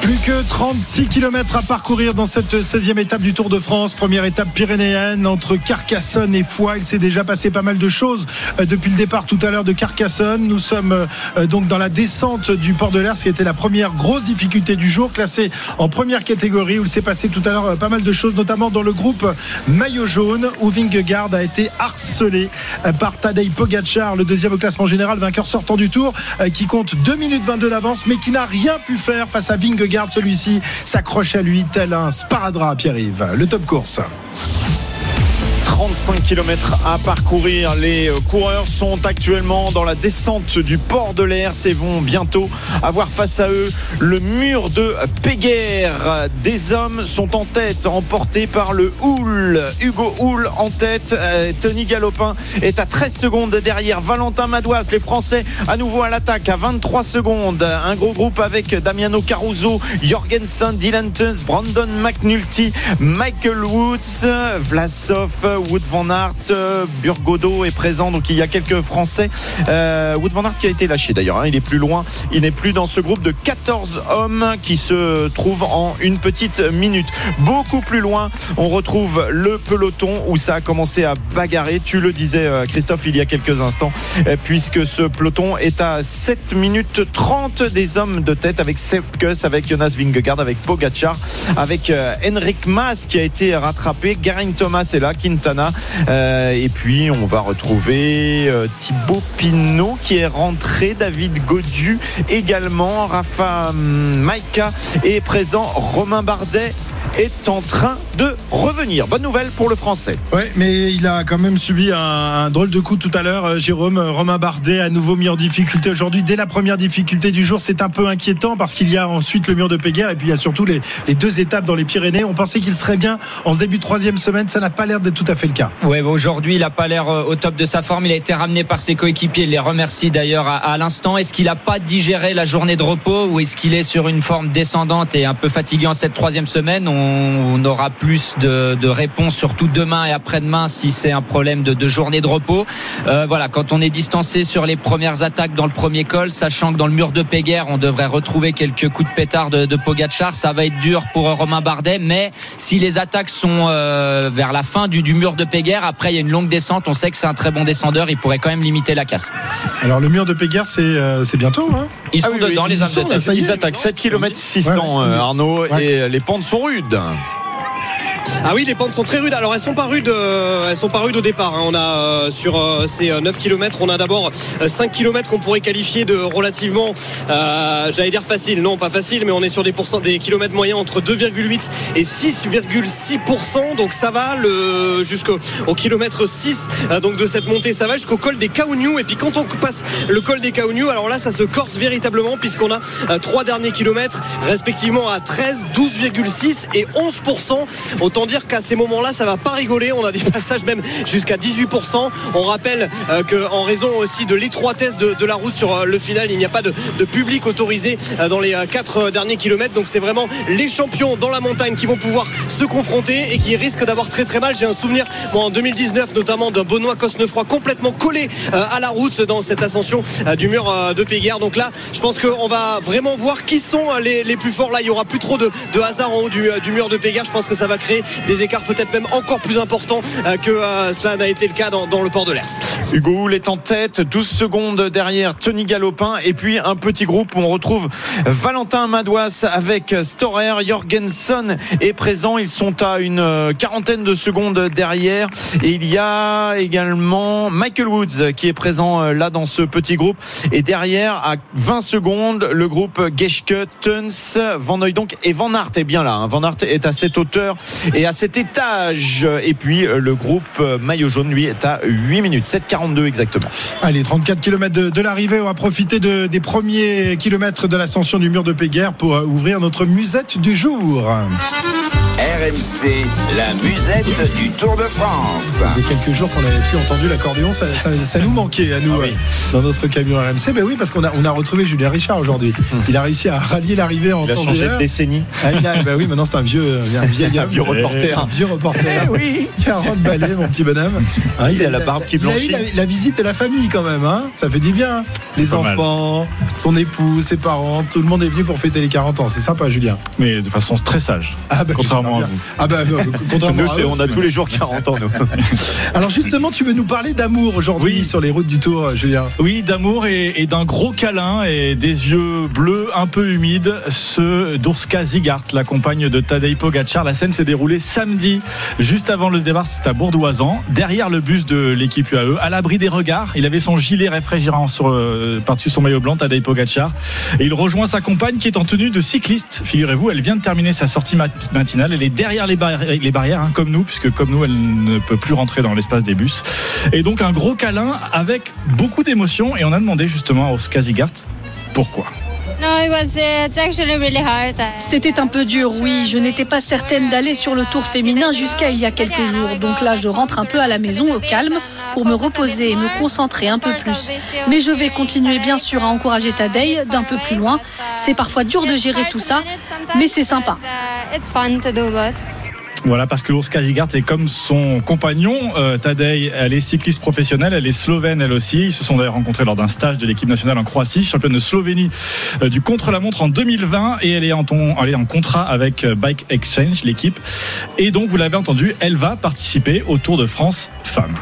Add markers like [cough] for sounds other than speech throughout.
Plus que 36 km à parcourir dans cette 16e étape du Tour de France. Première étape pyrénéenne entre Carcassonne et Foix. Il s'est déjà passé pas mal de choses euh, depuis le départ tout à l'heure de Carcassonne. Nous sommes euh, donc dans la descente du port de l'Air, ce qui était la première grosse difficulté du jour, classée en première catégorie où il s'est passé tout à l'heure euh, pas mal de choses, notamment dans le groupe maillot jaune où Vingegaard a été harcelé par Tadej Pogacar, le deuxième au classement général, vainqueur sortant du Tour, qui compte 2 minutes 22 d'avance, mais qui n'a rien pu faire face à Vingegaard garde celui-ci s'accroche à lui tel un sparadrap Pierre-Yves. Le top course. 35 km à parcourir. Les coureurs sont actuellement dans la descente du port de l'Air et vont bientôt avoir face à eux le mur de Péguerre. Des hommes sont en tête, emportés par le Houle. Hugo Houle en tête. Euh, Tony Galopin est à 13 secondes derrière. Valentin Madouas, les Français à nouveau à l'attaque à 23 secondes. Un gros groupe avec Damiano Caruso, Jorgensen, Dylan Tuns, Brandon McNulty, Michael Woods, Vlasov, Wood Van Aert, euh, Burgodo est présent, donc il y a quelques Français. Euh, Wood Van Aert qui a été lâché d'ailleurs, hein. il est plus loin, il n'est plus dans ce groupe de 14 hommes qui se trouvent en une petite minute. Beaucoup plus loin, on retrouve le peloton où ça a commencé à bagarrer. Tu le disais, euh, Christophe, il y a quelques instants, puisque ce peloton est à 7 minutes 30 des hommes de tête avec Sepkus, avec Jonas Vingegaard, avec Pogacar, avec Henrik Mas qui a été rattrapé, Garin Thomas est là, Euh, et puis on va retrouver euh, Thibaut Pinot qui est rentré, David Godu également, Rafa Maika est présent, Romain Bardet est en train de revenir. Bonne nouvelle pour le français. Oui, mais il a quand même subi un, drôle de coup tout à l'heure. Euh, Jérôme Romain Bardet à nouveau mis en difficulté aujourd'hui. Dès la première difficulté du jour, c'est un peu inquiétant parce qu'il y a ensuite le mur de Péguerre et puis il y a surtout les, deux étapes dans les Pyrénées. On pensait qu'il serait bien en ce début de troisième semaine. Ça n'a pas l'air d'être tout à fait le cas. Oui, aujourd'hui, il n'a pas l'air euh, au top de sa forme. Il a été ramené par ses coéquipiers. Il les remercie d'ailleurs à, l'instant. Est-ce qu'il n'a pas digéré la journée de repos ou est-ce qu'il est sur une forme descendante et un peu fatigué en cette troisième semaine? On, aura plus de, réponses, surtout demain et après-demain, si c'est un problème de, journée de repos. Euh, voilà, quand on est distancé sur les premières attaques dans le premier col, sachant que dans le mur de Péguerre, on devrait retrouver quelques coups de pétard de, de Pogacar, ça va être dur pour Romain Bardet. Mais si les attaques sont euh, vers la fin du, mur de Péguerre, après il y a une longue descente, on sait que c'est un très bon descendeur, il pourrait quand même limiter la casse. Alors le mur de Péguerre, c'est euh, bientôt. Hein? Ils sont ah les attaquent 7 km 600 Arnaud et les pentes sont rudes. Done. Ah oui, les pentes sont très rudes. Alors elles sont pas rudes, euh, elles sont pas rudes au départ. Hein. On a euh, sur euh, ces 9 km, on a d'abord 5 km qu'on pourrait qualifier de relativement, j'allais dire facile. Non, pas facile, mais on est sur des des kilomètres moyens entre 2,8 et 6,6%. Donc ça va le jusqu'au au kilomètre 6 donc de cette montée, ça va jusqu'au col des Kaouniou. Et puis quand on passe le col des Kaouniou, alors là ça se corse véritablement puisqu'on a trois derniers kilomètres respectivement à 13, 12,6 et 11%. Autant dire qu'à ces moments-là, ça va pas rigoler. On a des [laughs] passages même jusqu'à 18%. On rappelle euh, qu'en raison aussi de l'étroitesse de, la route sur euh, le final, il n'y a pas de, public autorisé euh, dans les quatre derniers kilomètres. Donc c'est vraiment les champions dans la montagne qui vont pouvoir se confronter et qui risquent d'avoir très très mal. J'ai un souvenir moi, en 2019 notamment d'un Benoît Cosnefroy complètement collé à la route dans cette ascension du mur de Péguerre. Donc là, je pense qu'on va vraiment voir qui sont les, plus forts. Là, il y aura plus trop de, hasard en haut du, du mur de Péguerre. Je pense que ça va créer des écarts peut-être même encore plus importants euh, que euh, cela n'a été le cas dans, le port de l'Ers. Hugo Houle est en tête, 12 secondes derrière Tony Galopin et puis un petit groupe où on retrouve Valentin Madouas avec Storer, Jorgensen est présent. Ils sont à une euh, quarantaine de secondes derrière et il y a également Michael Woods qui est présent là dans ce petit groupe et derrière à 20 secondes le groupe Geschke, Tuns, Van donc et Van Aert est bien là. Hein. Van Aert est à cette hauteur et à cet étage. Et puis euh, le groupe euh, maillot jaune, lui, est à 8 minutes, 7,42 exactement. Allez, 34 km de, l'arrivée. On va profiter des premiers kilomètres de l'ascension du mur de Péguerre pour euh, ouvrir notre musette du jour. RMC, la musette du Tour de France. Ça faisait quelques jours qu'on n'avait plus entendu l'accordéon, ça, ça- ça nous manquait à nous Ah oui. euh, dans notre camion RMC. Ben oui, parce qu'on a, on a retrouvé Julien Richard aujourd'hui. Il a réussi à rallier l'arrivée en Il a temps et changé de décennie. Ah, il a- ben oui, maintenant c'est un vieux, un vieil Un vieux reporter. Un vieux reporter. oui. 40 balais, mon petit bonhomme. Hein, Il a la barbe qui il a eu blanchit. la, la visite de la famille quand même. Hein ça fait du bien. Les mal. enfants, son épouse, ses parents, tout le monde est venu pour fêter les 40 ans. C'est sympa, Julien. Mais de façon très sage. Ah bah, Contrairement bien. Ah bah, non, [laughs] contrairement Nous, à c'est- eux. on a tous les jours 40 ans, nous. [laughs] Alors justement, tu veux nous parler d'amour aujourd'hui Oui. sur les routes du Tour, Julien? Oui, d'amour et, et d'un gros câlin et des yeux bleus un peu humides. Ce d'Urska Zigart, la compagne de Tadej Pogacar. La scène s'est déroulée samedi, juste avant le départ. C'est à Bourdoisan, derrière le bus de l'équipe UAE, à l'abri des regards. Il avait son gilet réfrigérant sur, euh, par-dessus son maillot blanc, Tadej Pogacar. Et il rejoint sa compagne qui est en tenue de cycliste. Figurez-vous, elle vient de terminer sa sortie mat- matinale. Elle est derrière les, barri- les barrières, hein, comme nous, puisque comme nous, elle ne peut plus rentrer dans l'espace des bus. Et donc un gros câlin avec beaucoup d'émotion. Et on a demandé justement à Oscar Zigart pourquoi. No, it was uh. Uh, C'était un peu dur, oui. Je n'étais pas certaine d'aller sur le tour féminin jusqu'à il y a quelques jours. Donc là, je rentre un peu à la maison au calme pour me reposer et me concentrer un peu plus. Mais je vais continuer bien sûr à encourager Tadei d'un peu plus loin. C'est parfois dur de gérer tout ça, mais c'est sympa. Voilà, parce que Urska Zigart est comme son compagnon, euh, Tadej, elle est cycliste professionnelle, elle est slovène elle aussi. Ils se sont d'ailleurs rencontrés lors d'un stage de l'équipe nationale en Croatie, championne de Slovénie euh, du contre-la-montre en 2020 et elle est en, elle est en contrat avec euh, Bike Exchange, l'équipe. Et donc, vous l'avez entendu, elle va participer au Tour de France Femmes.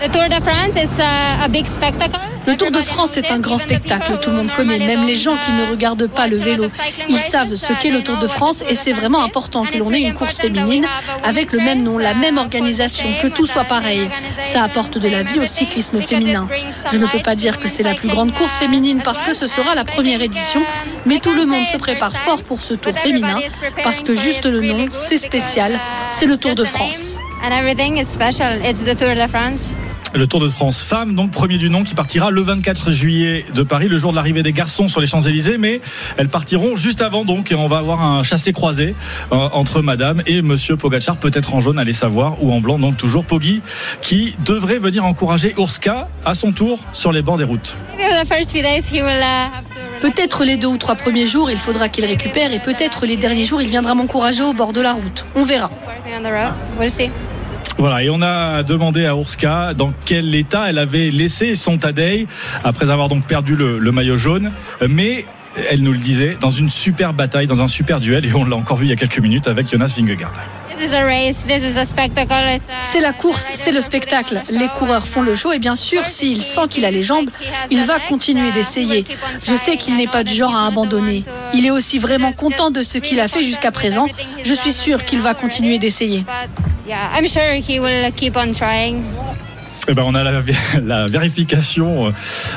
Uh, spectacle. Le Tour de France est un grand spectacle, tout le monde connaît, même les gens qui ne regardent pas le vélo. Ils savent ce qu'est le Tour de France et c'est vraiment important que l'on ait une course féminine avec le même nom, la même organisation, que tout soit pareil. Ça apporte de la vie au cyclisme féminin. Je ne peux pas dire que c'est la plus grande course féminine parce que ce sera la première édition, mais tout le monde se prépare fort pour ce Tour féminin parce que juste le nom, c'est spécial, c'est le Tour de France. And everything is special. It's the Tour de France. Le Tour de France Femmes, donc premier du nom, qui partira le 24 juillet de Paris, le jour de l'arrivée des garçons sur les Champs-Élysées, mais elles partiront juste avant donc, et on va avoir un chassé-croisé euh, entre Madame et Monsieur Pogacar, peut-être en jaune, allez savoir, ou en blanc, donc toujours Poggi, qui devrait venir encourager Urska à son tour sur les bords des routes. Maybe the first few days he will uh. Peut-être les deux ou trois premiers jours, il faudra qu'il récupère et peut-être les derniers jours, il viendra m'encourager au bord de la route. On verra. Working Voilà, et on a demandé à Urska dans quel état elle avait laissé son Tadej après avoir donc perdu le, le maillot jaune, mais elle nous le disait dans une super bataille, dans un super duel, et on l'a encore vu il y a quelques minutes avec Jonas Vingegaard. This is a race. This is a spectacle. It's, C'est la course, c'est le spectacle. Les coureurs font le show et bien sûr, s'il sent qu'il a les jambes, il va continuer d'essayer. Je sais qu'il n'est pas du genre à abandonner. Il est aussi vraiment content de ce qu'il a fait jusqu'à présent. Je suis sûre qu'il va continuer d'essayer. Yeah, I'm sure he will keep on trying. Eh ben, on a la, vé- [laughs] la vérification euh,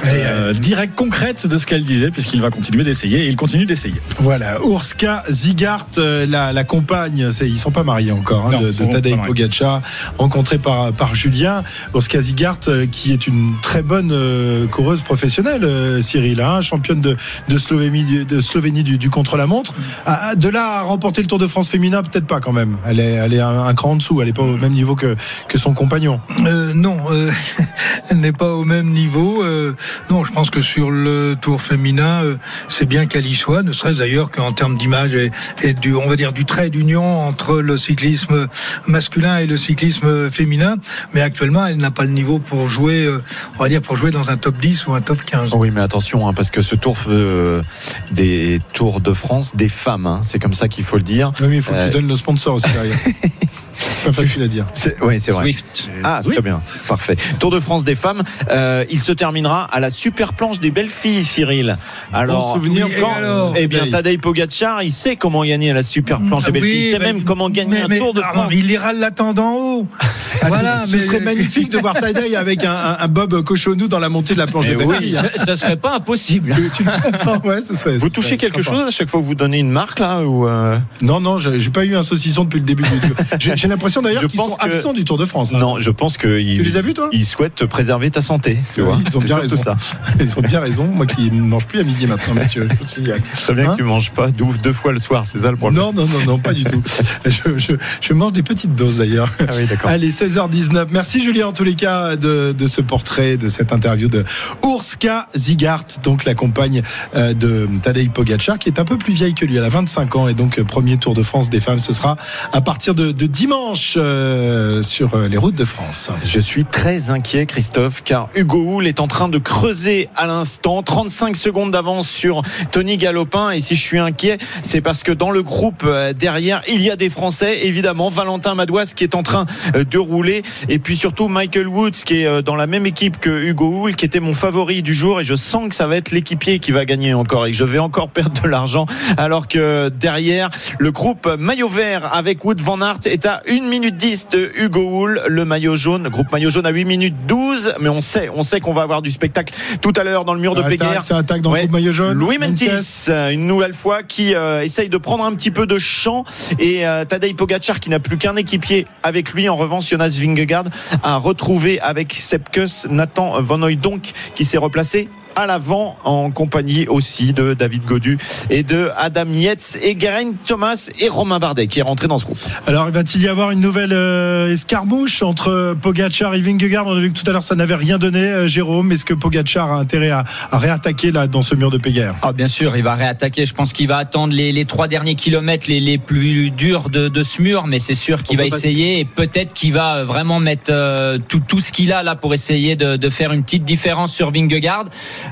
euh, directe, concrète de ce qu'elle disait, puisqu'il va continuer d'essayer, et il continue d'essayer. Voilà, Urska Zigart, euh, la, la compagne, ils sont pas mariés encore, hein, Non, de, de Tadej. Pogacar, rencontré par, par Julien. Urska Zigart, qui est une très bonne euh, coureuse professionnelle, euh, Cyril, hein, championne de, de Slovénie, de Slovénie du, du contre-la-montre. Ah, de là à remporter le Tour de France féminin, peut-être pas quand même. Elle est, elle est un, un cran en dessous, elle est pas au même niveau que, que son compagnon. Euh, non, euh, elle [laughs] n'est pas au même niveau. Euh, non, je pense que sur le Tour féminin, euh, c'est bien qu'elle y soit, ne serait-ce d'ailleurs qu'en termes d'image et, et du, on va dire, du trait d'union entre le cyclisme masculin et le cyclisme féminin. Mais actuellement, elle n'a pas le niveau pour jouer, euh, on va dire, pour jouer dans un top 10 ou un top 15. Oui, mais attention, hein, parce que ce tour euh, des Tours de France des femmes, hein, c'est comme ça qu'il faut le dire. Oui, mais il faut Euh, que tu donnes le sponsor aussi derrière. [laughs] pas facile à dire. C'est- Oui, c'est vrai. Swift. Ah, très bien, parfait. Tour de France des femmes, euh, il se terminera à la super planche des belles filles, Cyril. Alors, Bon souvenir, oui, quand alors? Eh bien, Tadej Tadej Pogacar, il sait comment gagner à la super planche des belles Oui, filles. Il sait même comment gagner mais- un mais- Tour de ah, France. Il ira l'attendre en haut. Voilà, ce mais- serait magnifique de voir Tadei avec un, un- un Bob Cochonou dans la montée de la planche de oui. Ce, ce serait pas impossible. Tu- tu- ouais, ce serait- Vous ce touchez serait quelque sympa. chose à chaque fois que vous donnez une marque là ou euh, Non, non, j'ai pas eu un saucisson depuis le début du [laughs] J'ai j'ai l'impression d'ailleurs qu'ils sont que- absents du Tour de France. hein. Non, je pense que Tu les as vus, toi? Ils souhaitent préserver ta santé. Tu Oui, vois. ils ont bien raison. ça. [laughs] Ils ont bien raison. Moi qui ne mange plus à midi maintenant, Mathieu. Très bien Hein que tu manges pas deux, deux fois le soir, c'est ça le problème. Non, non, non, non, pas du tout. [laughs] Je, je- je mange des petites doses d'ailleurs. Ah oui, d'accord. Allez, 16h19. Merci Julien en tous les cas de, de ce portrait, de cette interview de Urska Zigart, donc la compagne euh, de Tadej Pogacar, qui est un peu plus vieille que lui. Elle a 25 ans et donc euh, premier Tour de France des femmes. Ce sera à partir de, de dimanche euh, sur euh, les routes de France. Je suis très inquiet, Christophe, car Hugo Hull est en train de creuser à l'instant. 35 secondes d'avance sur Tony Galopin. Et si je suis inquiet, c'est parce que dans le groupe derrière, il y a des Français, évidemment. Valentin Madouas qui est en train de rouler. Et puis surtout Michael Woods qui est euh, dans la même équipe que Hugo Hull, qui était mon favori du jour. Et je sens que ça va être l'équipier qui va gagner encore et que je vais encore [laughs] perdre de l'argent. Alors que derrière, le groupe maillot vert avec Wood Van Aert est à 1 minute 10 de Hugo Hull. Le maillot jaune, le groupe maillot jaune à 8 minutes 12. Mais on sait, on sait qu'on va avoir du spectacle tout à l'heure dans le mur de Ça attaque, Péguerre. ça attaque dans Ouais. le groupe maillot jaune. Louis. Mentis, une nouvelle fois, qui euh, essaye de prendre un petit peu de champ. Et euh, Tadej Pogacar, qui n'a plus qu'un équipier avec lui. En revanche, Jonas a retrouvé avec Sepkus Nathan Van donc qui s'est replacé à l'avant en compagnie aussi de David Godu et de Adam Yates et Geraint Thomas et Romain Bardet qui est rentré dans ce groupe. Alors, va-t-il y avoir une nouvelle euh, escarmouche entre Pogacar et Vingegaard? On a vu que tout à l'heure, ça n'avait rien donné, euh, Jérôme. Est-ce que Pogacar a intérêt à, à réattaquer là dans ce mur de Péguerre Ah, bien sûr, il va réattaquer. Je pense qu'il va attendre les, les trois derniers kilomètres les, les plus durs de, de ce mur, mais c'est sûr qu'il va essayer et peut-être qu'il va vraiment mettre euh, tout, tout ce qu'il a là pour essayer de, de faire une petite différence sur Vingegaard.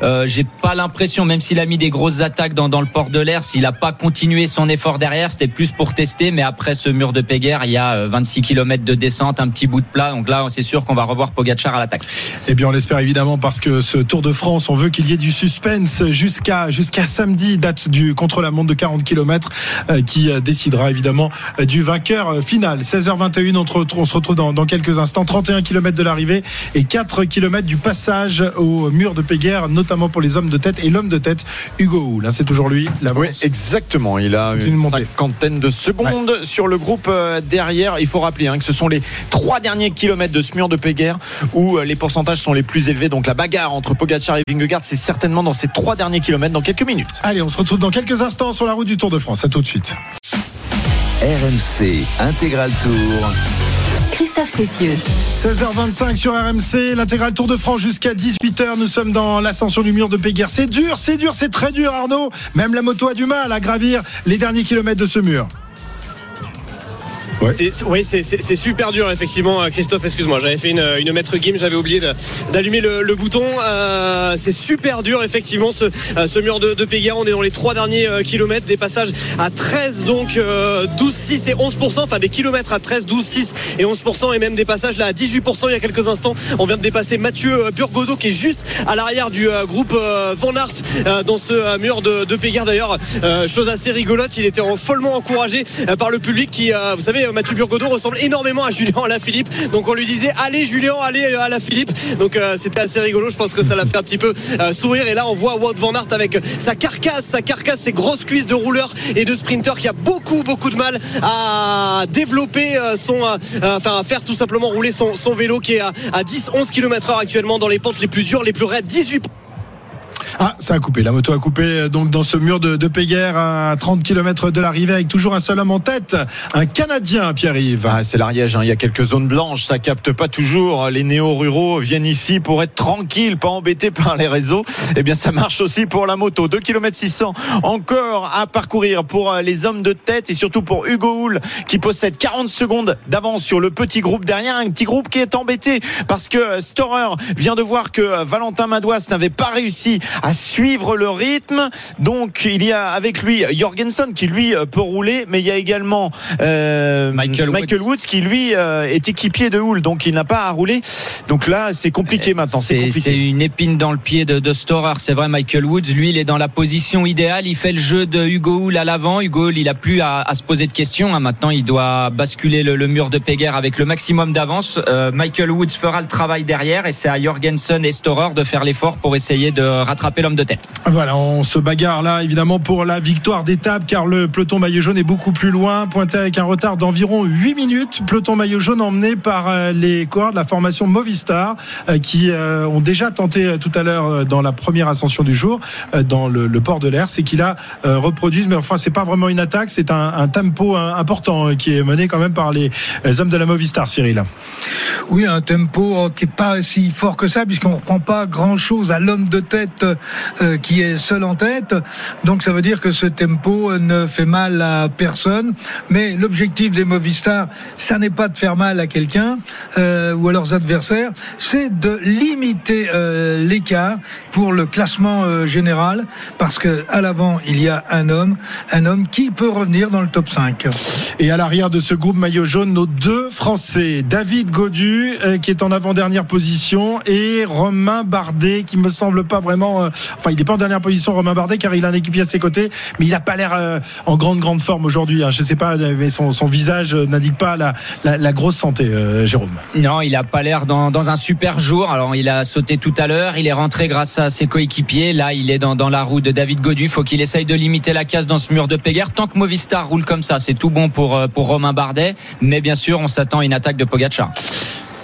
Euh, J'ai pas l'impression, même s'il a mis des grosses attaques dans, dans le port de l'air, s'il a pas continué son effort derrière, c'était plus pour tester. Mais après ce mur de Péguerre, il y a euh, 26 kilomètres de descente, un petit bout de plat. Donc là, c'est sûr qu'on va revoir Pogacar à l'attaque. Eh bien, on l'espère évidemment parce que ce Tour de France, on veut qu'il y ait du suspense jusqu'à jusqu'à samedi, date du contre la montre de 40 km, qui euh, décidera évidemment euh, du vainqueur euh, final. 16h21, on, te retrouve- on se retrouve dans, dans quelques instants. 31 km de l'arrivée et 4 km du passage au mur de Péguerre, notamment pour les hommes de tête et l'homme de tête, Hugo Hull. hein, c'est toujours lui. Oui, exactement. Il a Une cinquantaine de secondes sur le groupe euh, derrière. Il faut rappeler hein, que ce sont les trois derniers kilomètres de ce mur de Péguerre où euh, les pourcentages sont les plus élevés. Donc la bagarre entre Pogacar et Vingegaard, c'est certainement dans ces trois derniers kilomètres dans quelques minutes. Allez, on se retrouve dans quelques instants sur la route du Tour de France. À tout de suite. RMC Intégral Tour. Christophe Cessieux. 16h25 sur RMC, l'intégral Tour de France jusqu'à 18h. Nous sommes dans l'ascension du mur de Péguerre. C'est dur, c'est dur, c'est très dur, Arnaud. Même la moto a du mal à gravir les derniers kilomètres de ce mur. Oui, c'est- super dur, effectivement. Euh, Christophe, excuse-moi, j'avais fait une, une maître game, j'avais oublié d'allumer le, le bouton. Euh, c'est super dur, effectivement, ce, euh, ce mur de, de. On est dans les trois derniers euh, kilomètres, des passages à 13, donc euh, 12, 6 et 11%, enfin des kilomètres à 13, 12, 6 et 11%, et même des passages là à 18% il y a quelques instants. On vient de dépasser Mathieu euh, Burgodeau qui est juste à l'arrière du euh, groupe euh, Van Aert euh, dans ce euh, mur de, de. D'ailleurs, euh, chose assez rigolote, il était en- follement encouragé euh, par le public qui, euh, vous savez, Mathieu Burgodeau ressemble énormément à Julien Alaphilippe. Donc on lui disait allez Julien, allez euh, Alaphilippe. Donc euh, c'était assez rigolo. Je pense que ça l'a fait un petit peu euh, sourire. Et là on voit Wout van Aert avec sa carcasse, sa carcasse, ses grosses cuisses de rouleur et de sprinter qui a beaucoup beaucoup de mal à développer euh, son, enfin à faire tout simplement rouler son, son vélo qui est à, à 10-11 km/h actuellement dans les pentes les plus dures, les plus raides. 18 Ah, ça a coupé. La moto a coupé euh, donc dans ce mur de, de Péguerre à 30 km de l'arrivée avec toujours un seul homme en tête, un Canadien, Pierre-Yves. Ah, c'est l'Ariège, hein. il y a quelques zones blanches, ça capte pas toujours. Les néo-ruraux viennent ici pour être tranquilles, pas embêtés par les réseaux. Eh bien, ça marche aussi pour la moto. 2 km 600 encore à parcourir pour euh, les hommes de tête et surtout pour Hugo Hull qui possède 40 secondes d'avance sur le petit groupe derrière. Un petit groupe qui est embêté parce que Storer vient de voir que euh, Valentin Madouas n'avait pas réussi à suivre le rythme. Donc, il y a avec lui Jorgensen qui lui euh, peut rouler, mais il y a également euh, Michael Woods. Woods qui lui euh, est équipier de Hull, donc il n'a pas à rouler. Donc là, c'est compliqué maintenant. C'est une épine dans le pied de, de Storer. C'est vrai, Michael Woods, lui, il est dans la position idéale. Il fait le jeu de Hugo Hull à l'avant. Hugo Hull, il a plus à, à se poser de questions. hein. Maintenant, il doit basculer le, le mur de Péguerre avec le maximum d'avance. Euh, Michael Woods fera le travail derrière et c'est à Jorgensen et Storer de faire l'effort pour essayer de rattraper l'homme de tête. Voilà, on se bagarre là évidemment pour la victoire d'étape car le peloton maillot jaune est beaucoup plus loin, pointé avec un retard d'environ 8 minutes. Peloton maillot jaune emmené par euh, les coureurs de la formation Movistar euh, qui euh, ont déjà tenté tout à l'heure dans la première ascension du jour dans le, le port de l'air, c'est qu'ils la euh, reproduisent, mais enfin c'est pas vraiment une attaque, c'est un, un tempo important qui est mené quand même par les hommes de la Movistar, Cyril. Oui, un tempo qui est pas si fort que ça, puisqu'on ne reprend pas grand-chose à l'homme de tête euh, qui est seul en tête. Donc ça veut dire que ce tempo euh, ne fait mal à personne. Mais l'objectif des Movistar, ça n'est pas de faire mal à quelqu'un euh, ou à leurs adversaires, c'est de limiter euh, l'écart pour le classement euh, général, parce que à l'avant il y a un homme, un homme qui peut revenir dans le top 5. Et à l'arrière de ce groupe maillot jaune, nos deux Français, David Godu, euh, qui est en avant-dernière position, et Romain Bardet, qui me semble pas vraiment. Euh, enfin, il n'est pas en dernière position, Romain Bardet, car il a un équipier à ses côtés, mais il n'a pas l'air euh, en grande, grande forme aujourd'hui. hein. Je sais pas, mais son, visage euh, n'indique pas la, la, grosse santé, euh, Jérôme. Non, il a pas l'air dans, dans un super jour. Alors, il a sauté tout à l'heure. Il est rentré grâce à ses coéquipiers. Là, il est dans, dans la roue de David Godu. Faut qu'il essaye de limiter la casse dans ce mur de Péguerre. Tant que Movistar roule comme ça, c'est tout bon pour, euh, pour Romain Bardet. Mais bien sûr, on s'attend à une attaque de Pogacar.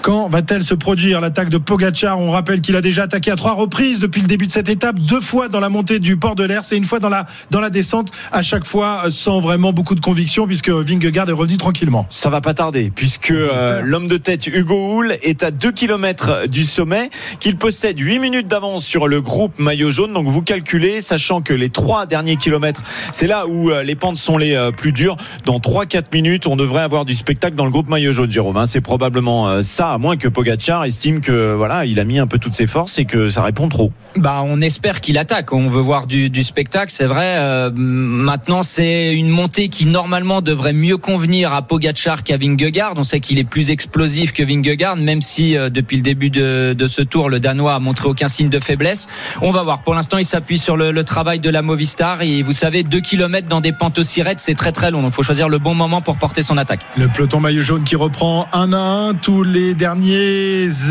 Quand va-t-elle se produire l'attaque de Pogacar? On rappelle qu'il a déjà attaqué à trois reprises depuis le début de cette étape, deux fois dans la montée du port de l'air, c'est une fois dans la dans la descente, à chaque fois euh, sans vraiment beaucoup de conviction puisque Vingegaard est revenu tranquillement. Ça va pas tarder, puisque euh, l'homme de tête Hugo Hull est à 2 km du sommet, qu'il possède 8 minutes d'avance sur le groupe maillot jaune. Donc vous calculez, sachant que les trois derniers kilomètres, c'est là où euh, les pentes sont les plus dures. Dans 3-4 minutes, on devrait avoir du spectacle dans le groupe maillot jaune, Jérôme. hein. C'est probablement ça, à moins que Pogacar estime que voilà, il a mis un peu toutes ses forces et que ça répond trop. Bah, on espère qu'il attaque. On veut voir du, du spectacle, c'est vrai. Euh, maintenant, c'est une montée qui normalement devrait mieux convenir à Pogacar qu'à Vingegaard. On sait qu'il est plus explosif que Vingegaard, même si euh, depuis le début de, de ce tour, le Danois a montré aucun signe de faiblesse. On va voir. Pour l'instant, il s'appuie sur le, le travail de la Movistar. Et vous savez, 2 km dans des pentes aussi raides, c'est très très long. Donc, il faut choisir le bon moment pour porter son attaque. Le peloton maillot jaune qui reprend un à un tous les derniers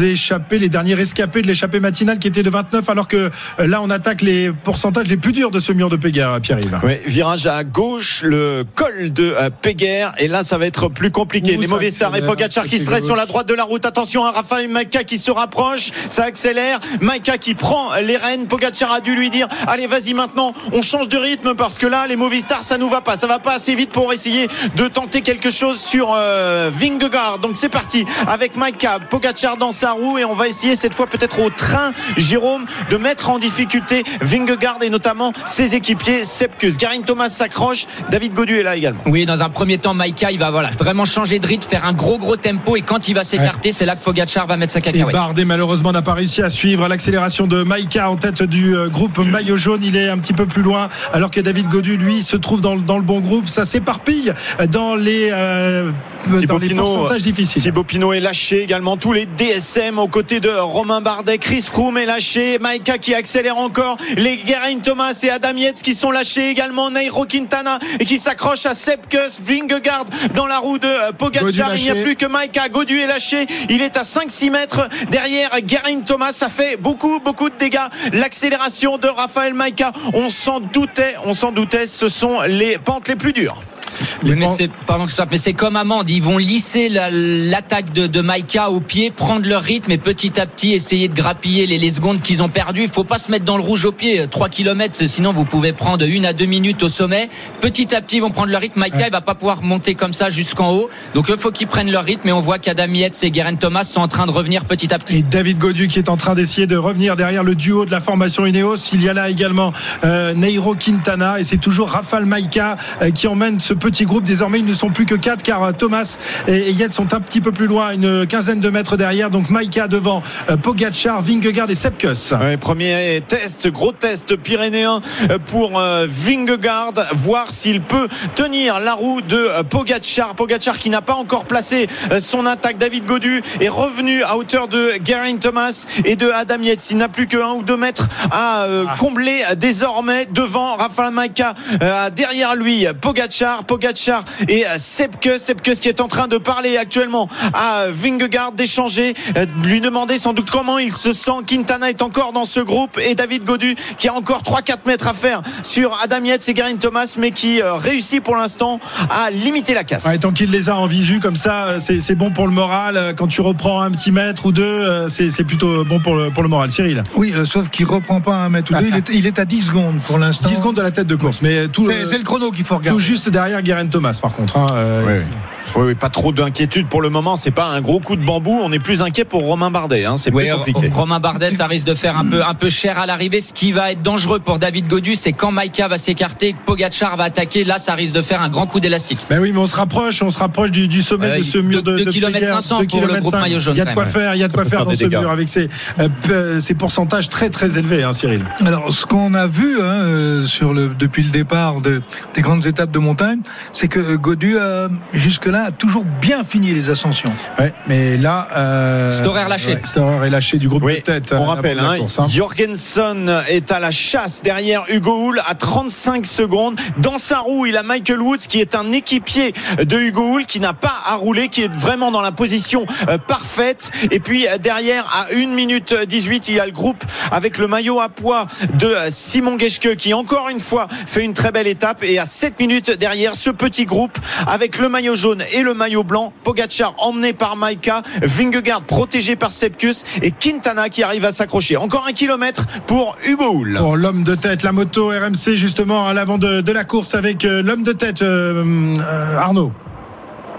échappés, les derniers rescapés de l'échappée matinale qui était de 29, alors que euh, là on attaque les pourcentages les plus durs de ce mur de Péguerre, Pierre-Yves. Ouais, virage à gauche, le col de euh, Péguerre, et là ça va être plus compliqué. Ouh, les mauvais et Pogacar qui côté se restent sur la droite de la route. Attention à Raphaël Maïka qui se rapproche, ça accélère. Maïka qui prend les rênes. Pogacar a dû lui dire allez vas-y maintenant, on change de rythme parce que là les mauvais stars ça nous va pas, ça va pas assez vite pour essayer de tenter quelque chose sur euh, Vingegaard. Donc c'est parti avec Pogacar dans sa roue et on va essayer cette fois peut-être au train, Jérôme, de mettre en difficulté Vingegaard et notamment ses équipiers Sepkus. Garin Thomas s'accroche, David Godu est là également. Oui, dans un premier temps, Maïka, il va voilà, vraiment changer de rythme, faire un gros gros tempo et quand il va s'écarter, c'est là que Pogacar va mettre sa Et cacahuète. Bardet malheureusement n'a pas réussi à suivre l'accélération de Maïka en tête du euh, groupe maillot jaune. Il est un petit peu plus loin alors que David Godu lui se trouve dans, le- dans le bon groupe. Ça s'éparpille dans les, euh, dans Thibaut les Pinot, pourcentages difficiles. Thibaut Pinot est lâché également. Tous les DSM aux côtés de Romain Bardet. Chris Froome est lâché. Maïka qui accélère encore. Les Geraint Thomas et Adam Yates qui sont lâchés également. Nairo Quintana et qui s'accroche à Sepkus. Vingegaard dans la roue de euh, Pogacar. Il n'y a plus que Maïka. Godu est lâché. Il est à 5-6 mètres derrière Geraint Thomas. Ça fait beaucoup, beaucoup de dégâts. L'accélération de Raphaël Maïka. On s'en doutait. On s'en doutait. Ce sont les pentes les plus dures. Oui, mais c'est pardon que ça, mais c'est comme Amande, ils vont lisser la- l'attaque de, de Maïka au pied, prendre leur rythme et petit à petit essayer de grappiller les, les secondes qu'ils ont perdues. Il faut pas se mettre dans le rouge au pied. 3 km, sinon vous pouvez prendre une à deux minutes au sommet. Petit à petit, ils vont prendre leur rythme. Maïka, il va pas pouvoir monter comme ça jusqu'en haut. Donc il faut qu'ils prennent leur rythme et on voit qu'Adam Yates et Guerin Thomas sont en train de revenir petit à petit. Et David Godu qui est en train d'essayer de revenir derrière le duo de la formation Ineos. Il y a là également euh, Neiro Quintana et c'est toujours Rafal Maïka euh, qui emmène ce petit groupe. Désormais, ils ne sont plus que quatre car euh, Thomas et, Yates sont un petit peu plus loin, une quinzaine de mètres derrière. Donc Maïka devant euh, Pogacar, Vingegaard et Sepkus. Ouais, premier test, gros test pyrénéen pour euh, Vingegaard, voir s'il peut tenir la roue de Pogacar. Pogacar qui n'a pas encore placé son attaque. David Godu est revenu à hauteur de Geraint Thomas et de Adam Yates. Il n'a plus que un ou deux mètres à euh, combler désormais devant Rafael Maika. Euh, derrière lui, Pogacar, Pogacar et euh, Sepkus. Sepkus qui est en train de parler actuellement à Vingegaard, d'échanger, euh, lui demander sans doute comment il se sent. Quintana est encore dans ce groupe et David Godu qui a encore 3-4 mètres à faire sur Adam Yates et Geraint Thomas, mais qui euh, réussit pour l'instant à limiter la casse. Ouais, tant qu'il les a en visu comme ça, euh, c'est bon pour le moral. Euh, Quand tu reprends un petit mètre ou deux, euh, c'est plutôt bon pour le, pour le moral. Cyril, Oui, euh, sauf qu'il reprend pas un mètre ou deux. Il est, il est à 10 secondes pour l'instant. 10 secondes de la tête de course, mais tout, C'est euh, c'est le chrono qu'il faut tout regarder. juste derrière Guerin Thomas par contre. hein, euh, oui, pas trop d'inquiétude pour le moment. C'est pas un gros coup de bambou. On est plus inquiet pour Romain Bardet. Hein. C'est Oui, plus compliqué. Romain Bardet, ça risque de faire un peu, un peu cher à l'arrivée. Ce qui va être dangereux pour David Godu, c'est quand Maïka va s'écarter, que Pogacar va attaquer. Là, ça risque de faire un grand coup d'élastique. Ben oui, mais on se rapproche, on se rapproche du, du sommet Euh, de ce mur deux- de, de kilomètres Péguerre, 500 deux pour le groupe 500. maillot jaune, Il y a de quoi faire, il y a de Ça quoi faire faire dans ce dégâts. mur avec ces, euh, p- ces pourcentages très très élevés, hein, Cyril. Alors, ce qu'on a vu hein, euh, sur le, depuis le départ de, des grandes étapes de montagne, c'est que Godu, a, jusque-là, a toujours bien fini les ascensions. Ouais, mais là, euh, Storer lâché. ouais, Storer est lâché du groupe Oui, de tête. on euh, rappelle, hein, course, hein. Jorgensen est à la chasse derrière Hugo Hull à 35 secondes. Dans sa roue, il a Michael Woods qui est un équipier de Hugo Hull qui n'a pas à rouler, qui est vraiment dans la position euh, parfaite. Et puis euh, derrière, à 1 minute 18, il y a le groupe avec le maillot à poids de Simon Geschke qui encore une fois fait une très belle étape. Et à 7 minutes derrière, ce petit groupe avec le maillot jaune et le maillot blanc. Pogacar emmené par Maika, Vingegaard protégé par Sepkus et Quintana qui arrive à s'accrocher. Encore un kilomètre pour Hugo. Pour l'homme de tête, la moto RMC justement à l'avant de, de la course avec euh, l'homme de tête euh, euh, Arnaud.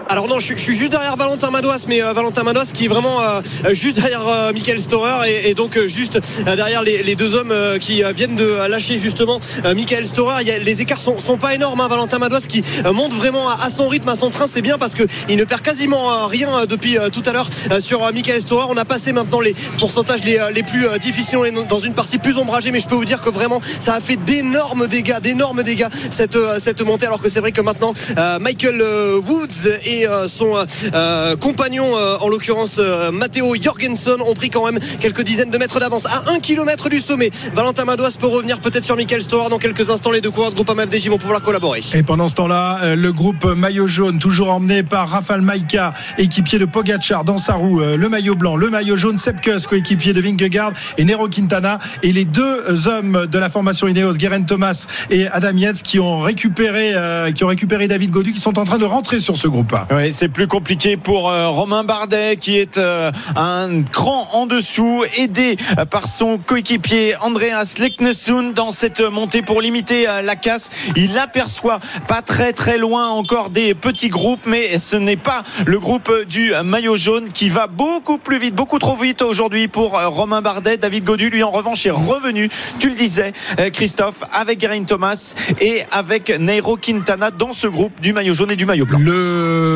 Alors non, je, suis- juste derrière Valentin Madouas, mais euh, Valentin Madouas qui est vraiment euh, [laughs] juste derrière euh, Michael Storer et, donc juste derrière les, deux hommes qui viennent de lâcher justement Michael Storer. Il les écarts sont, sont pas énormes. hein. Valentin Madouas qui monte vraiment à, son rythme, à son train, c'est bien parce que il ne perd quasiment rien depuis tout à l'heure sur Michael Storer. On a passé maintenant les pourcentages les, plus difficiles dans une partie plus ombragée, mais je peux vous dire que vraiment ça a fait d'énormes dégâts, d'énormes dégâts cette cette montée. Alors que c'est vrai que maintenant Michael Woods et euh, son euh, euh, compagnon, en l'occurrence Matteo Jorgensen, ont pris quand même quelques dizaines de mètres d'avance à un kilomètre du sommet. Valentin Madouas peut revenir peut-être sur Michael Storer dans quelques instants. Les deux coureurs de groupe AMFDJ vont pouvoir collaborer. Et pendant ce temps-là, le groupe maillot jaune, toujours emmené par Rafal Maïka, équipier de Pogacar dans sa roue, le maillot blanc, le maillot jaune, Sepkus, coéquipier de Vingegaard et Nero Quintana, et les deux hommes de la formation Ineos, Guerin Thomas et Adam Yates, qui ont récupéré, euh, qui ont récupéré David Godu, qui sont en train de rentrer sur ce groupe. Oui, c'est plus compliqué pour euh, Romain Bardet qui est euh, un cran en dessous, aidé par son coéquipier Andreas Leknesund dans cette montée pour limiter euh, la casse. Il aperçoit pas très très loin encore des petits groupes, mais ce n'est pas le groupe du maillot jaune qui va beaucoup plus vite, beaucoup trop vite aujourd'hui pour Romain Bardet. David Godu, lui en revanche, est revenu, tu le disais, Christophe, avec Geraint Thomas et avec Nairo Quintana dans ce groupe du maillot jaune et du maillot blanc.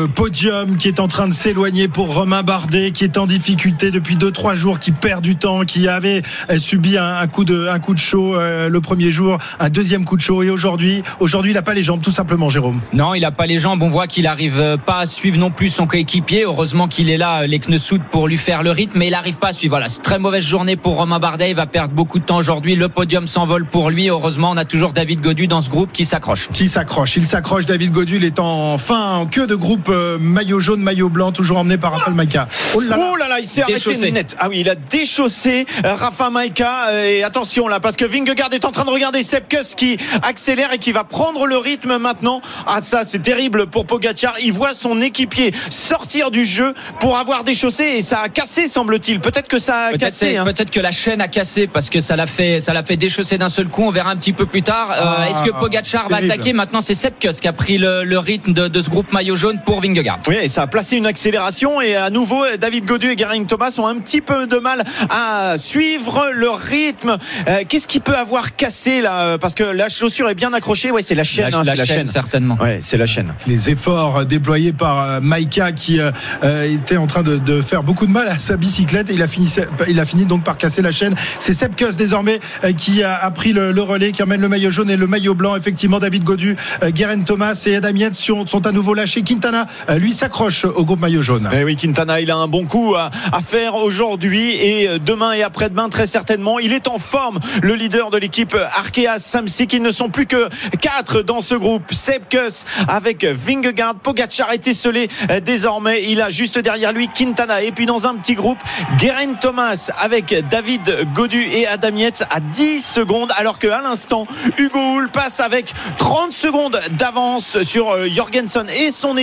Podium qui est en train de s'éloigner pour Romain Bardet, qui est en difficulté depuis 2-3 jours, qui perd du temps, qui avait euh, subi un, un coup de, un coup de chaud euh, le premier jour, un deuxième coup de chaud, et aujourd'hui, aujourd'hui, il n'a pas les jambes, tout simplement, Jérôme. Non, il a pas les jambes. On voit qu'il arrive euh, pas à suivre non plus son coéquipier. Heureusement qu'il est là, euh, les Knessoud, pour lui faire le rythme, mais il arrive pas à suivre. Voilà, c'est très mauvaise journée pour Romain Bardet. Il va perdre beaucoup de temps aujourd'hui. Le podium s'envole pour lui. Heureusement, on a toujours David Godu dans ce groupe qui s'accroche. Qui s'accroche Il s'accroche. David Godul est en fin, en queue de groupe euh, maillot jaune, maillot blanc, toujours emmené par Rafael Maïka. Oh là là, il s'est arrêté net. Ah oui, il a déchaussé euh, Rafa Maika. euh, Et attention là, parce que Vingegaard est en train de regarder Sepkus qui accélère et qui va prendre le rythme maintenant. Ah ça, c'est terrible pour Pogacar. Il voit son équipier sortir du jeu pour avoir déchaussé et ça a cassé, semble-t-il. Peut-être que ça a cassé. hein. peut-être que la chaîne a cassé parce que ça l'a fait, ça l'a fait déchausser d'un seul coup. On verra un petit peu plus tard. Euh, Ah, Est-ce que Pogacar va terrible. attaquer Maintenant, c'est Sepkus qui a pris le, le rythme de, de ce groupe maillot jaune pour pour Vingegaard. Oui, et ça a placé une accélération et à nouveau David Godu et Geraint Thomas ont un petit peu de mal à suivre le rythme. Euh, Qu'est-ce qui peut avoir cassé là Parce que la chaussure est bien accrochée. Ouais, c'est la chaîne. La, hein, la chaîne, certainement. Ouais, c'est la chaîne. les efforts déployés par euh, Maïka qui euh, euh, était en train de, de faire beaucoup de mal à sa bicyclette et il a fini, il a fini donc par casser la chaîne. C'est Sepp Kuss désormais euh, qui a, a pris le, le relais, qui emmène le maillot jaune et le maillot blanc. Effectivement, David Godu, euh, Guerin Thomas et Adam Yates sont, sont à nouveau lâchés. Quintana, euh, lui, s'accroche au groupe maillot jaune. Eh oui, Quintana, il a un bon coup à, faire aujourd'hui et euh, demain et après-demain, très certainement. Il est en forme, le leader de l'équipe Arkea Samsic. Ils ne sont plus que quatre dans ce groupe. Seb Kuss avec Vingegaard, Pogacar est esselé euh, désormais. Il a juste derrière lui Quintana. Et puis dans un petit groupe, Guerin Thomas avec David Godu et Adam Yates à 10 secondes. Alors qu'à l'instant, Hugo Hull passe avec 30 secondes d'avance sur euh, Jorgensen et son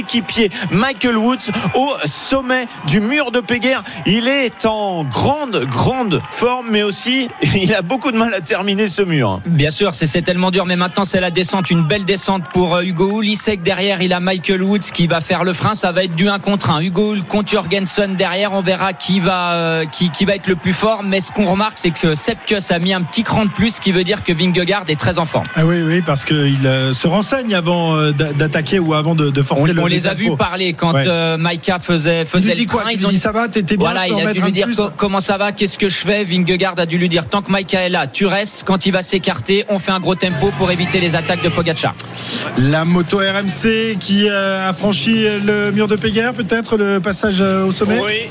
Michael Woods au sommet du mur de Péguerre. Il est en grande, grande forme, mais aussi [laughs] il a beaucoup de mal à terminer ce mur. Bien sûr, c'est tellement dur, mais maintenant c'est la descente, une belle descente pour euh, Hugo Hull. Il sait que derrière il a Michael Woods qui va faire le frein, ça va être du 1 contre 1. Hugo Hull contre Jorgensen derrière, on verra qui va, euh, qui, qui va être le plus fort. Mais ce qu'on remarque, c'est que Sepp Kuss a mis un petit cran de plus, ce qui veut dire que Vingegaard est très en forme. Ah oui, oui, parce qu'il euh, se renseigne avant d'a- d'attaquer ou avant de, de forcer On, le on les le a vus tempo. parler quand Ouais. euh, Maïka faisait, Il faisait le quoi frein. Il Ils lui ont dit ça va, t'étais bien, Voilà, je peux il a dû lui dire comment ça va, qu'est-ce que je fais? Vingegaard a dû lui dire tant que Maïka est là, tu restes. Quand il va s'écarter, on fait un gros tempo pour éviter les attaques de Pogacar. La moto RMC qui euh, a franchi le mur de Péguerre, peut-être le passage euh, au sommet? Oui,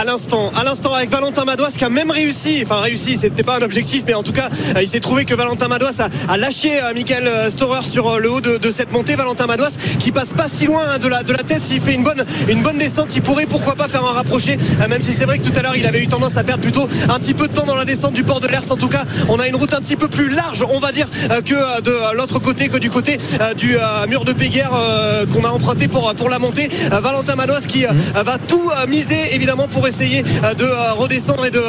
à l'instant, à l'instant avec Valentin Madouas qui a même réussi, enfin réussi, c'était pas un objectif, mais en tout cas, il s'est trouvé que Valentin Madouas a, a lâché Michael Storer sur le haut de, de cette montée. Valentin Madouas qui passe pas si loin hein, de la, de la tête, s'il fait une bonne, une bonne descente, il pourrait pourquoi pas faire un rapproché, euh, même si c'est vrai que tout à l'heure il avait eu tendance à perdre plutôt un petit peu de temps dans la descente du port de l'Ers. En tout cas, on a une route un petit peu plus large, on va dire, euh, que euh, de euh, l'autre côté, que du côté du mur de Péguerre qu'on a emprunté pour, pour la montée. Valentin Madouas qui euh, va tout miser évidemment pour essayer de redescendre et de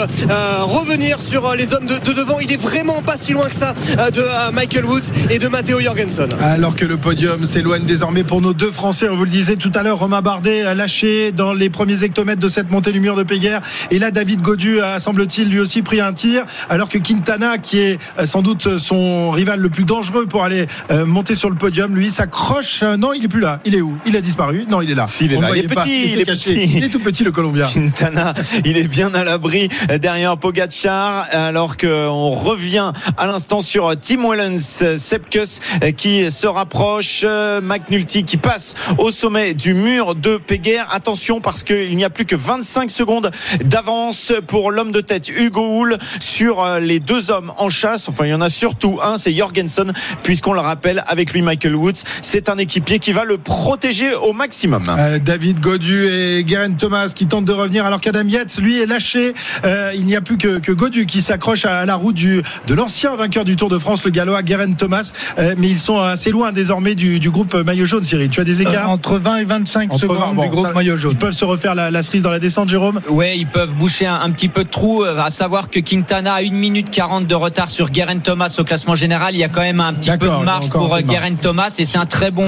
revenir sur les hommes de, de devant. Il est vraiment pas si loin que ça de Michael Woods et de Matteo Jorgensen. Alors que le podium s'éloigne désormais pour nos deux Français, on vous le disait tout à l'heure, Romain Bardet a lâché dans les premiers hectomètres de cette montée du mur de Péguerre. Et là, David Godu a, semble-t-il, lui aussi pris un tir. Alors que Quintana, qui est euh, sans doute son rival le plus dangereux pour aller euh, monter sur le podium, lui s'accroche. Euh, Non, il est plus là. Il est où? Il a disparu? Non, il est là. Il est là. Il petit, il est petit. Il est tout petit, le Colombien. [laughs] Quintana, il est bien à l'abri derrière Pogacar, alors qu'on revient à l'instant sur Tim Wellens, Sepkus qui se rapproche, McNulty qui passe au sommet du mur de Péguerre. Attention parce qu'il n'y a plus que 25 secondes d'avance pour l'homme de tête Hugo Hull sur euh, les deux hommes en chasse. Enfin, il y en a surtout un, c'est Jorgensen, puisqu'on le rappelle, avec lui Michael Woods, c'est un équipier qui va le protéger au maximum. Euh, David Godu et Guerin Thomas qui tentent de revenir alors qu'Adam Yates lui est lâché. Euh, il n'y a plus que, que Godu qui s'accroche à, la roue du, de l'ancien vainqueur du Tour de France, le gallois Guerin Thomas. Euh, mais ils sont assez loin désormais du, du groupe maillot jaune, Cyril. Tu as des Euh, écarts entre 20 et 25 Entre secondes 20, bon, du groupe ça- maillot jaune. Ils peuvent se refaire la, la cerise dans la descente, Jérôme? Ouais, ils peuvent boucher un, un petit peu de trou. euh, À savoir que Quintana a 1 minute 40 de retard sur Guerin Thomas au classement général. Il y a quand même un petit peu de marge pour euh, marge. Guerin Thomas et c'est un très bon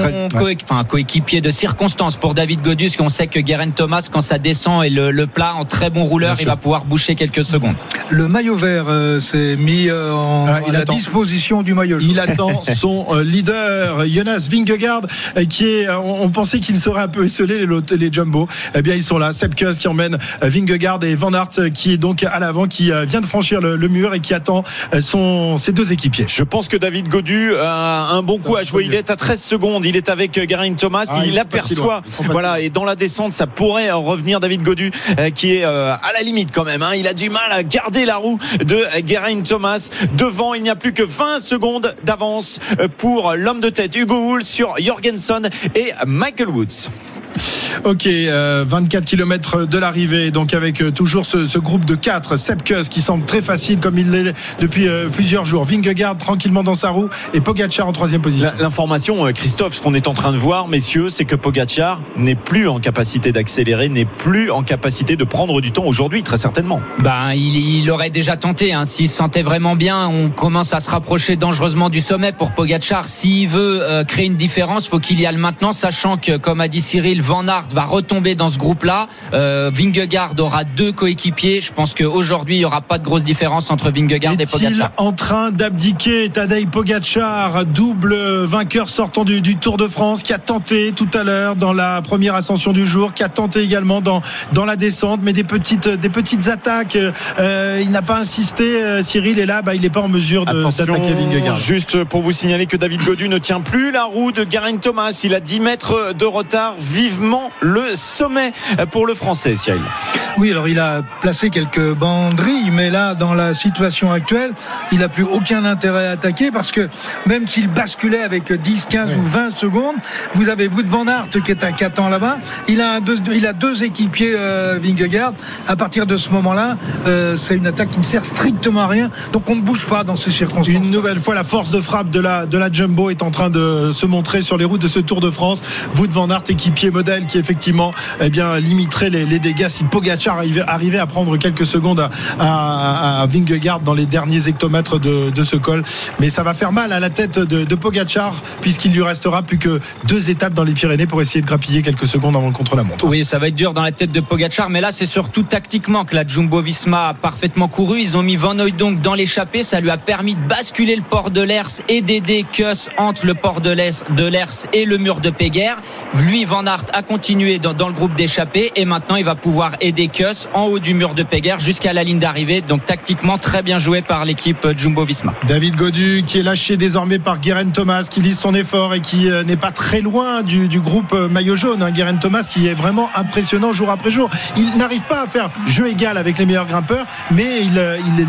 enfin, coéquipier de circonstance pour David Godus. qu'on sait que Guerin Thomas, quand ça descend et le, le plat en très bon rouleur, Bien il sûr. va pouvoir boucher quelques secondes. Le maillot vert euh, s'est mis euh, en, Ah, il à la disposition du maillot jaune. Il attend son leader, Jonas Vingegaard, qui est. On, on pensait qu'il serait un peu esselé les, les jumbo. Eh bien, ils sont là. Sepkus qui emmène euh, Vingegaard et Van Aert euh, qui est donc à l'avant, qui euh, vient de franchir le, le mur et qui attend son, ses deux équipiers. Je pense que David Godu a un bon coup à jouer. Il est à 13 secondes. Il est avec Geraint Thomas. Ah, il loin. aperçoit. Voilà. Et dans la descente, ça pourrait revenir David Godu, qui est à la limite quand même. hein. Il a du mal à garder la roue de Geraint Thomas. Devant, il n'y a plus que 20 secondes d'avance pour l'homme de tête Hugo Hull sur Jorgensen et Michael Woods. Ok, euh, 24 km de l'arrivée, donc avec euh, toujours ce, ce groupe de 4, Sepkus qui semble très facile comme il l'est depuis euh, plusieurs jours. Vingegaard tranquillement dans sa roue et Pogacar en troisième position. L'information, euh, Christophe, ce qu'on est en train de voir, messieurs, c'est que Pogacar n'est plus en capacité d'accélérer, n'est plus en capacité de prendre du temps aujourd'hui, très certainement. Ben, il, il aurait déjà tenté. Hein. S'il se sentait vraiment bien, on commence à se rapprocher dangereusement du sommet pour Pogachar. S'il veut euh, créer une différence, faut qu'il y aille maintenant, sachant que, comme a dit Cyril, Van Aert va retomber dans ce groupe-là. Euh, Vingegaard aura deux coéquipiers. Je pense qu'aujourd'hui, il n'y aura pas de grosse différence entre Vingegaard et Est-il Pogacar. en train d'abdiquer Tadej Pogacar, double vainqueur sortant du, du Tour de France, qui a tenté tout à l'heure dans la première ascension du jour, qui a tenté également dans, dans la descente, mais des petites, des petites attaques. Euh, il n'a pas insisté, euh, Cyril, et là, bah, il n'est pas en mesure d'attaquer Vingegaard. juste pour vous signaler que David Godu ne tient plus la roue de Geraint Thomas. Il a 10 mètres de retard. Le sommet pour le français, Cyril. Oui, alors il a placé quelques banderilles, mais là, dans la situation actuelle, il n'a plus aucun intérêt à attaquer parce que même s'il basculait avec 10, 15 ou 20 secondes, vous avez Wout van Aert qui est à 4 ans là-bas. Il a, un deux, il a deux équipiers euh, Vingegaard. À partir de ce moment-là, euh, c'est une attaque qui ne sert strictement à rien. Donc on ne bouge pas dans ces circonstances. Une nouvelle fois, la force de frappe de la, de la Jumbo est en train de se montrer sur les routes de ce Tour de France. Wout van Aert, équipier qui effectivement eh bien, limiterait les, dégâts si Pogacar arrivait, à prendre quelques secondes à, à, Vingegaard dans les derniers hectomètres de, ce col. Mais ça va faire mal à la tête de, de Pogacar, puisqu'il lui restera plus que deux étapes dans les Pyrénées pour essayer de grappiller quelques secondes avant le contre-la-montre. Oui, ça va être dur dans la tête de Pogacar, mais là c'est surtout tactiquement que la Jumbo Visma a parfaitement couru. Ils ont mis Van donc dans l'échappée, ça lui a permis de basculer le port de l'Ers et d'aider Kuss entre le port de l'Ers et le mur de Péguerre. Lui, Van Aert a continué dans, dans le groupe d'échappée et maintenant il va pouvoir aider Kuss en haut du mur de Péguerre jusqu'à la ligne d'arrivée. Donc tactiquement très bien joué par l'équipe Jumbo Visma. David Godu qui est lâché désormais par Guérin Thomas qui lise son effort et qui euh, n'est pas très loin du, du groupe euh, maillot jaune. Hein. Guérin Thomas qui est vraiment impressionnant jour après jour. Il n'arrive pas à faire jeu égal avec les meilleurs grimpeurs, mais il, euh, il,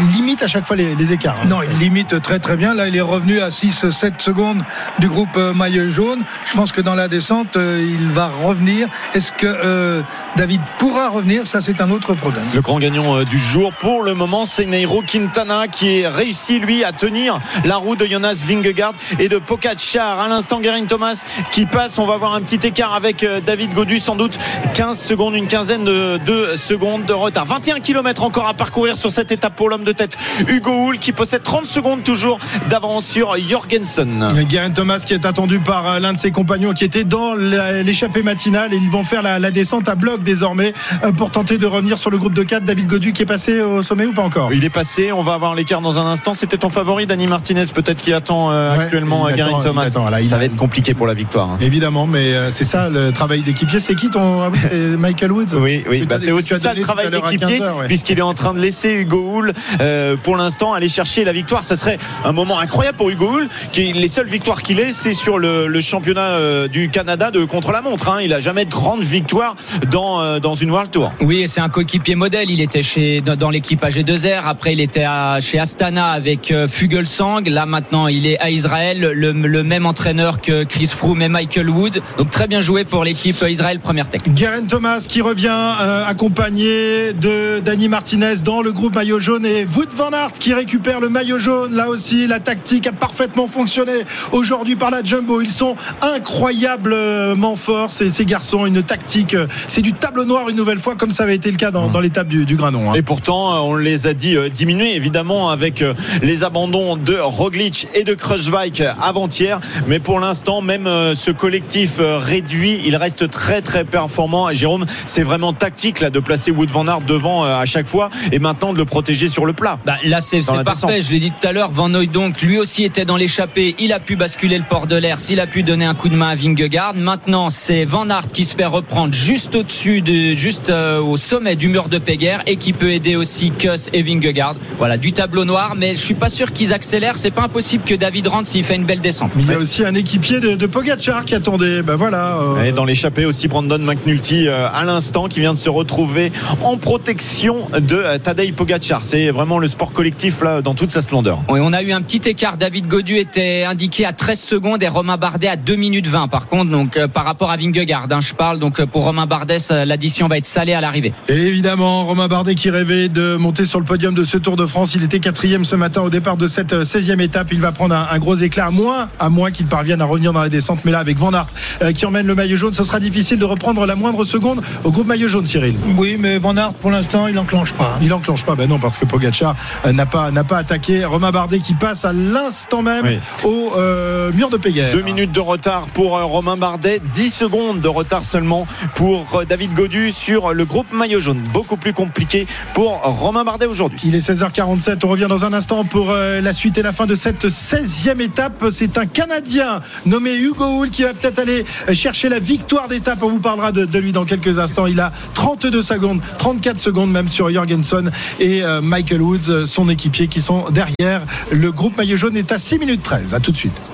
il limite à chaque fois les, les écarts. hein. Non, il limite très très bien. Là, il est revenu à 6-7 secondes du groupe euh, maillot jaune. Je pense que dans la descente, euh, il va revenir. Est-ce que euh, David pourra revenir? Ça, c'est un autre problème. Le grand gagnant euh, du jour pour le moment, c'est Nairo Quintana qui est réussi lui à tenir la roue de Jonas Vingegaard et de Pogacar. À l'instant, Geraint Thomas qui passe. On va voir un petit écart avec euh, David Godu, sans doute 15 secondes, une quinzaine de, de secondes de retard. 21 km encore à parcourir sur cette étape pour l'homme de tête Hugo Hull qui possède 30 secondes toujours d'avance sur Jorgensen. Guérin Thomas qui est attendu par l'un de ses compagnons qui était dans la- l'échappée matinale et ils vont faire la, la descente à bloc désormais euh, pour tenter de revenir sur le groupe de 4. David Godu qui est passé au sommet ou pas encore? Il est passé, on va avoir l'écart dans un instant. C'était ton favori, Dani Martinez, peut-être qui attend euh, Ouais, actuellement euh, attend, Thomas. attend, là, Ça a- va être compliqué pour la victoire. hein. Évidemment, mais euh, c'est ça le travail d'équipier. C'est qui ton Ah oui, c'est Michael Woods. Oui, oui, bah, c'est aussi ça le travail d'équipier, 15 heures, ouais. puisqu'il est en train de laisser Hugo Hull euh, pour l'instant aller chercher la victoire. Ça serait un moment incroyable pour Hugo Hull, qui les seules victoires qu'il ait, c'est sur le, le championnat du Canada de contre-la-montre. hein. Il a jamais de grande victoire dans euh, dans une World Tour. Oui, et c'est un coéquipier modèle. Il était chez dans, l'équipe AG2R. Après, il était à, chez Astana avec euh, Fugelsang. Là, maintenant, il est à Israël. Le, le même entraîneur que Chris Froome et Michael Wood. Donc très bien joué pour l'équipe Israël Première Tech. Guerin Thomas qui revient euh, accompagné de Dani Martinez dans le groupe maillot jaune et Wout van Aert qui récupère le maillot jaune. Là aussi, la tactique a parfaitement fonctionné aujourd'hui par la Jumbo. Ils sont incroyablement forts ces, ces garçons. Une tactique, euh, c'est du tableau noir une nouvelle fois comme ça avait été le cas dans, dans l'étape du, du Granon. hein. Et pourtant, euh, on les a dit euh, diminuer évidemment avec les abandons de Roglic et de Kruijswijk avant-hier. Mais pour l'instant, même ce collectif réduit, il reste très très performant. Et Jérôme, c'est vraiment tactique là de placer Wood van Aert devant à chaque fois et maintenant de le protéger sur le plat. Bah, là, c'est parfait. descente. Je l'ai dit tout à l'heure. Van donc lui aussi était dans l'échappée. Il a pu basculer le port de l'air. S'il a pu donner un coup de main à Vingegaard. Maintenant, c'est Van Aert qui se fait reprendre juste au-dessus, de, juste euh, au sommet du mur de Péguerre et qui peut aider aussi Kuss et Vingegaard. Voilà, du tableau noir. Mais je suis pas sûr qu'ils accélèrent. C'est pas impossible que David rentre s'il fait une belle descente. Il y a aussi un équipier de, de Pogacar qui attendait. Ben voilà. euh, Et dans l'échappée aussi Brandon McNulty euh, à l'instant qui vient de se retrouver en protection de euh, Tadej Pogacar. C'est vraiment le sport collectif là dans toute sa splendeur. Oui, on a eu un petit écart. David Godu était indiqué à 13 secondes et Romain Bardet à 2 minutes 20 par contre. Donc euh, par rapport à Vingegaard, hein, je parle. Donc euh, pour Romain Bardet, ça, l'addition va être salée à l'arrivée. Et évidemment, Romain Bardet qui rêvait de monter sur le podium de ce Tour de France. Il était quatrième ce matin au départ de cette 16e étape. Il va prendre un, un gros éclat, à moins, à moins qu'il parvienne à revenir dans la descente. Mais là, avec Van Aert euh, qui emmène le maillot jaune, ce sera difficile de reprendre la moindre seconde au groupe maillot jaune, Cyril. Oui, mais Van Aert, pour l'instant, il n'enclenche pas. Il enclenche pas, ben non, parce que Pogacar euh, n'a pas, n'a pas attaqué. Romain Bardet qui passe à l'instant même Oui. au euh, mur de Péguerre. Deux minutes de retard pour euh, Romain Bardet. 10 secondes de retard seulement pour euh, David Godu sur le groupe maillot jaune. Beaucoup plus compliqué pour Romain Bardet aujourd'hui. Il est 16h47. On revient dans un instant pour euh, la suite et la fin de cette 16e étape. C'est un Canadien nommé Hugo Hull qui va peut-être aller chercher la victoire d'étape. On vous parlera de, lui dans quelques instants. Il a 32 secondes, 34 secondes même sur Jorgensen et euh, Michael Woods, son équipier, qui sont derrière. Le groupe maillot jaune est à 6 minutes 13. À tout de suite.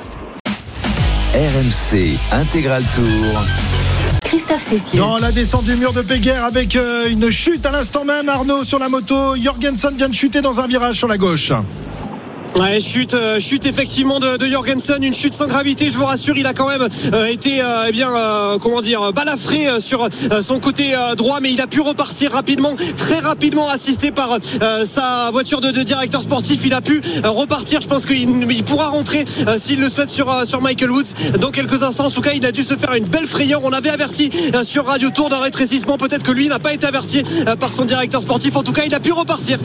RMC Intégral Tour. Christophe Cessieux. Dans la descente du mur de Péguerre avec euh, une chute à l'instant même, Arnaud sur la moto. Jorgensen vient de chuter dans un virage sur la gauche. Ouais, chute, euh, chute effectivement de, de Jorgensen, une chute sans gravité. Je vous rassure, il a quand même euh, été, euh, eh bien, euh, comment dire, balafré sur son côté droit, mais il a pu repartir rapidement, très rapidement, assisté par sa voiture de, directeur sportif. Il a pu repartir. Je pense qu'il il pourra rentrer s'il le souhaite sur sur Michael Woods dans quelques instants. En tout cas, il a dû se faire une belle frayeur. On avait averti sur Radio Tour d'un rétrécissement. Peut-être que lui n'a pas été averti par son directeur sportif. En tout cas, il a pu repartir.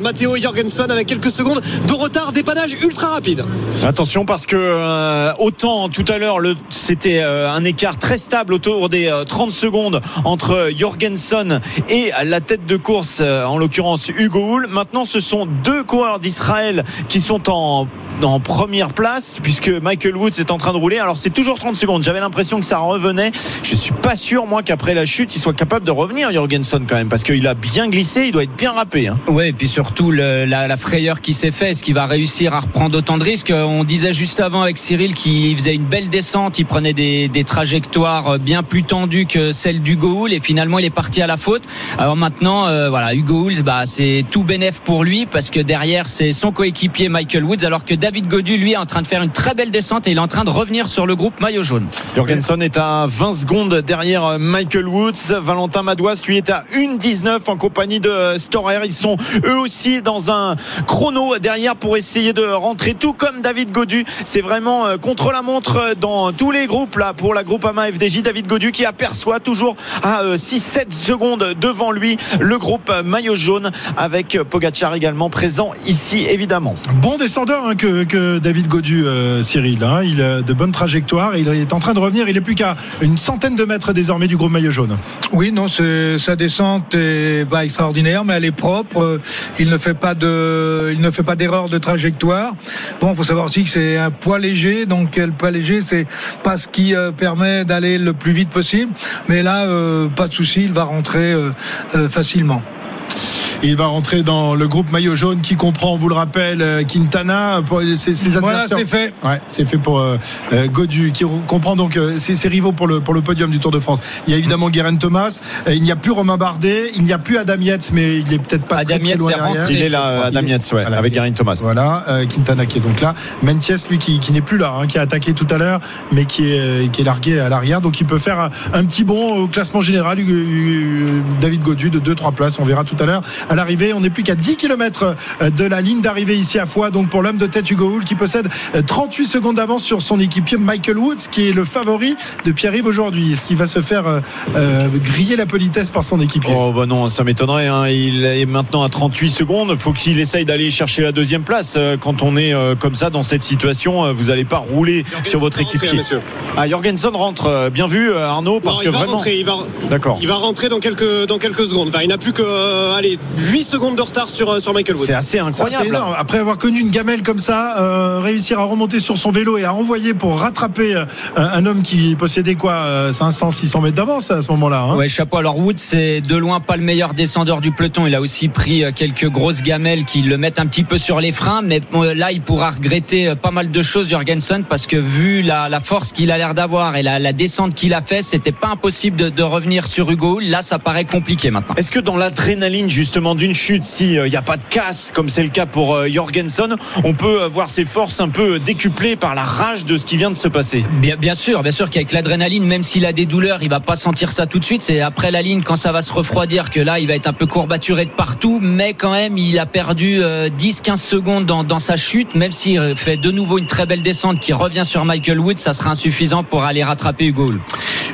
Matteo Jorgensen avec quelques secondes de retard, dépannage ultra rapide. Attention parce que euh, autant tout à l'heure c'était euh, un écart très stable autour des euh, 30 secondes entre Jorgensen et la tête de course euh, en l'occurrence Hugo Hull. Maintenant ce sont deux coureurs d'Israël qui sont en en première place puisque Michael Woods est en train de rouler. Alors c'est toujours 30 secondes. J'avais l'impression que ça revenait. Je suis pas sûr moi qu'après la chute il soit capable de revenir Jorgensen quand même parce qu'il a bien glissé. Il doit être bien râpé. hein. Ouais, et puis surtout la, frayeur qui s'est faite, est-ce qu'il va réussir à reprendre autant de risques? On disait juste avant avec Cyril qu'il faisait une belle descente, il prenait des, trajectoires bien plus tendues que celles d'Hugo Hull et finalement il est parti à la faute. Alors maintenant, euh, voilà, Hugo Hull, bah, c'est tout bénef pour lui parce que derrière c'est son coéquipier Michael Woods, alors que David Godu lui est en train de faire une très belle descente et il est en train de revenir sur le groupe maillot jaune. Jorgensen est à 20 secondes derrière euh, Michael Woods. Valentin Madouas, lui, est à 1,19 en compagnie de euh, Storer. Ils sont eux aussi dans un chrono derrière pour essayer de rentrer, tout comme David Godu. C'est vraiment euh, contre la montre dans tous les groupes là pour la groupe AMA FDJ. David Godu qui aperçoit toujours à 6-7 secondes devant lui le groupe maillot jaune avec Pogacar également présent ici évidemment. Bon descendeur hein, que, que David Godu, euh, Cyril. hein. Il a de bonnes trajectoires. Il est en train de revenir. Il est plus qu'à une centaine de mètres désormais du groupe maillot jaune. Oui, non, sa descente est extraordinaire, mais elle est propre. Il ne fait pas de, d'erreur de trajectoire. Bon, faut savoir aussi que c'est un poids léger, donc le poids léger, c'est pas ce qui euh, permet d'aller le plus vite possible. Mais là, euh, pas de souci, il va rentrer facilement. Il va rentrer dans le groupe maillot jaune qui comprend, on vous le rappelle, euh, Quintana. Pour ses, ses Voilà, c'est fait. Ouais, c'est fait pour euh, euh, Godu, qui comprend donc euh, ses, ses rivaux pour le, pour le podium du Tour de France. Il y a évidemment Guérin Thomas. Euh, il n'y a plus Romain Bardet. Il n'y a plus Adam Yates, mais il est peut-être pas très, Adam très loin derrière. rentré. Il est là, Adam Yates, ouais, Voilà. avec Gary Thomas. Voilà, euh, Quintana qui est donc là. Mentiès, lui, qui, qui n'est plus là, hein, qui a attaqué tout à l'heure, mais qui est, euh, qui est largué à l'arrière. Donc il peut faire un, un petit bond au classement général. David Godu de 2-3 places, on verra tout à l'heure. À l'arrivée, on n'est plus qu'à 10 km de la ligne d'arrivée ici à Foix. Donc pour l'homme de tête Hugo Hull qui possède euh, 38 secondes d'avance sur son équipier Michael Woods, qui est le favori de Pierre-Yves aujourd'hui. Est-ce qu'il va se faire euh, euh, griller la politesse par son équipier Oh bah non, ça m'étonnerait. hein. Il est maintenant à 38 secondes. Faut qu'il essaye d'aller chercher la deuxième place. Euh, Quand on est euh, comme ça dans cette situation, euh, vous n'allez pas rouler sur votre équipier. Ah, Jorgensen rentre. euh, Bien vu, euh, Arnaud, parce Non, que il va vraiment. rentrer, il va, D'accord. il va rentrer dans quelques, dans quelques secondes. Enfin, il n'a plus que euh, allez, 8 secondes de retard sur, euh, sur Michael Woods. C'est assez Ça, incroyable. énorme. Après avoir connu une gamelle comme ça, euh, réussir à remonter sur son vélo et à envoyer pour rattraper euh, un, homme qui possédait quoi euh, 500, 600 mètres d'avance à ce moment-là. hein. Ouais, chapeau. Alors Wood, c'est de loin pas le meilleur descendeur du peloton. Il a aussi pris quelques grosses gamelles qui le mettent un petit peu sur les freins. Mais là, il pourra regretter pas mal de choses, Jorgensen, parce que vu la, la force qu'il a l'air d'avoir et la, la descente qu'il a fait, c'était pas impossible de, de revenir sur Hugo. Là, ça paraît compliqué maintenant. Est-ce que dans l'adrénaline justement d'une chute, s'il n'y a pas de casse, comme c'est le cas pour euh, Jorgensen, on peut euh, voir ses forces un peu décuplées par la rage de ce qui vient de se passer Bien, sûr, bien sûr qu'avec l'adrénaline, même s'il a des douleurs, il va pas sentir ça tout de suite. C'est après la ligne, quand ça va se refroidir, que là, il va être un peu courbaturé de partout. Mais quand même, il a perdu euh, 10-15 secondes dans, sa chute. Même s'il euh, fait de nouveau une très belle descente qui revient sur Michael Wood, ça sera insuffisant pour aller rattraper Hugo.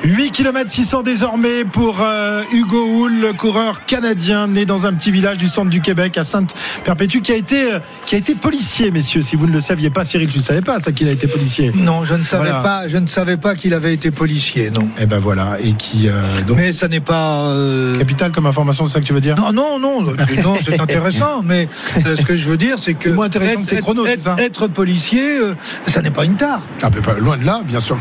Hull. 8 km 600 désormais pour euh, Hugo Hull, le coureur canadien né dans un petit village du centre du Québec à Sainte-Perpétue qui a été euh, qui a été policier messieurs si vous ne le saviez pas Cyril tu ne savais pas ça qu'il a été policier Non, je ne savais Voilà. pas. Je ne savais pas qu'il avait été policier. Non. et ben voilà et qui euh, donc Mais ça n'est pas. capital comme information c'est ça que tu veux dire? Non, non, non, [laughs] non, c'est intéressant, mais ce que je veux dire, c'est que C'est moins intéressant être, que tes chronos, être- c'est ça? être policier, ça n'est pas une tare. Ah, mais pas loin de là, bien sûr.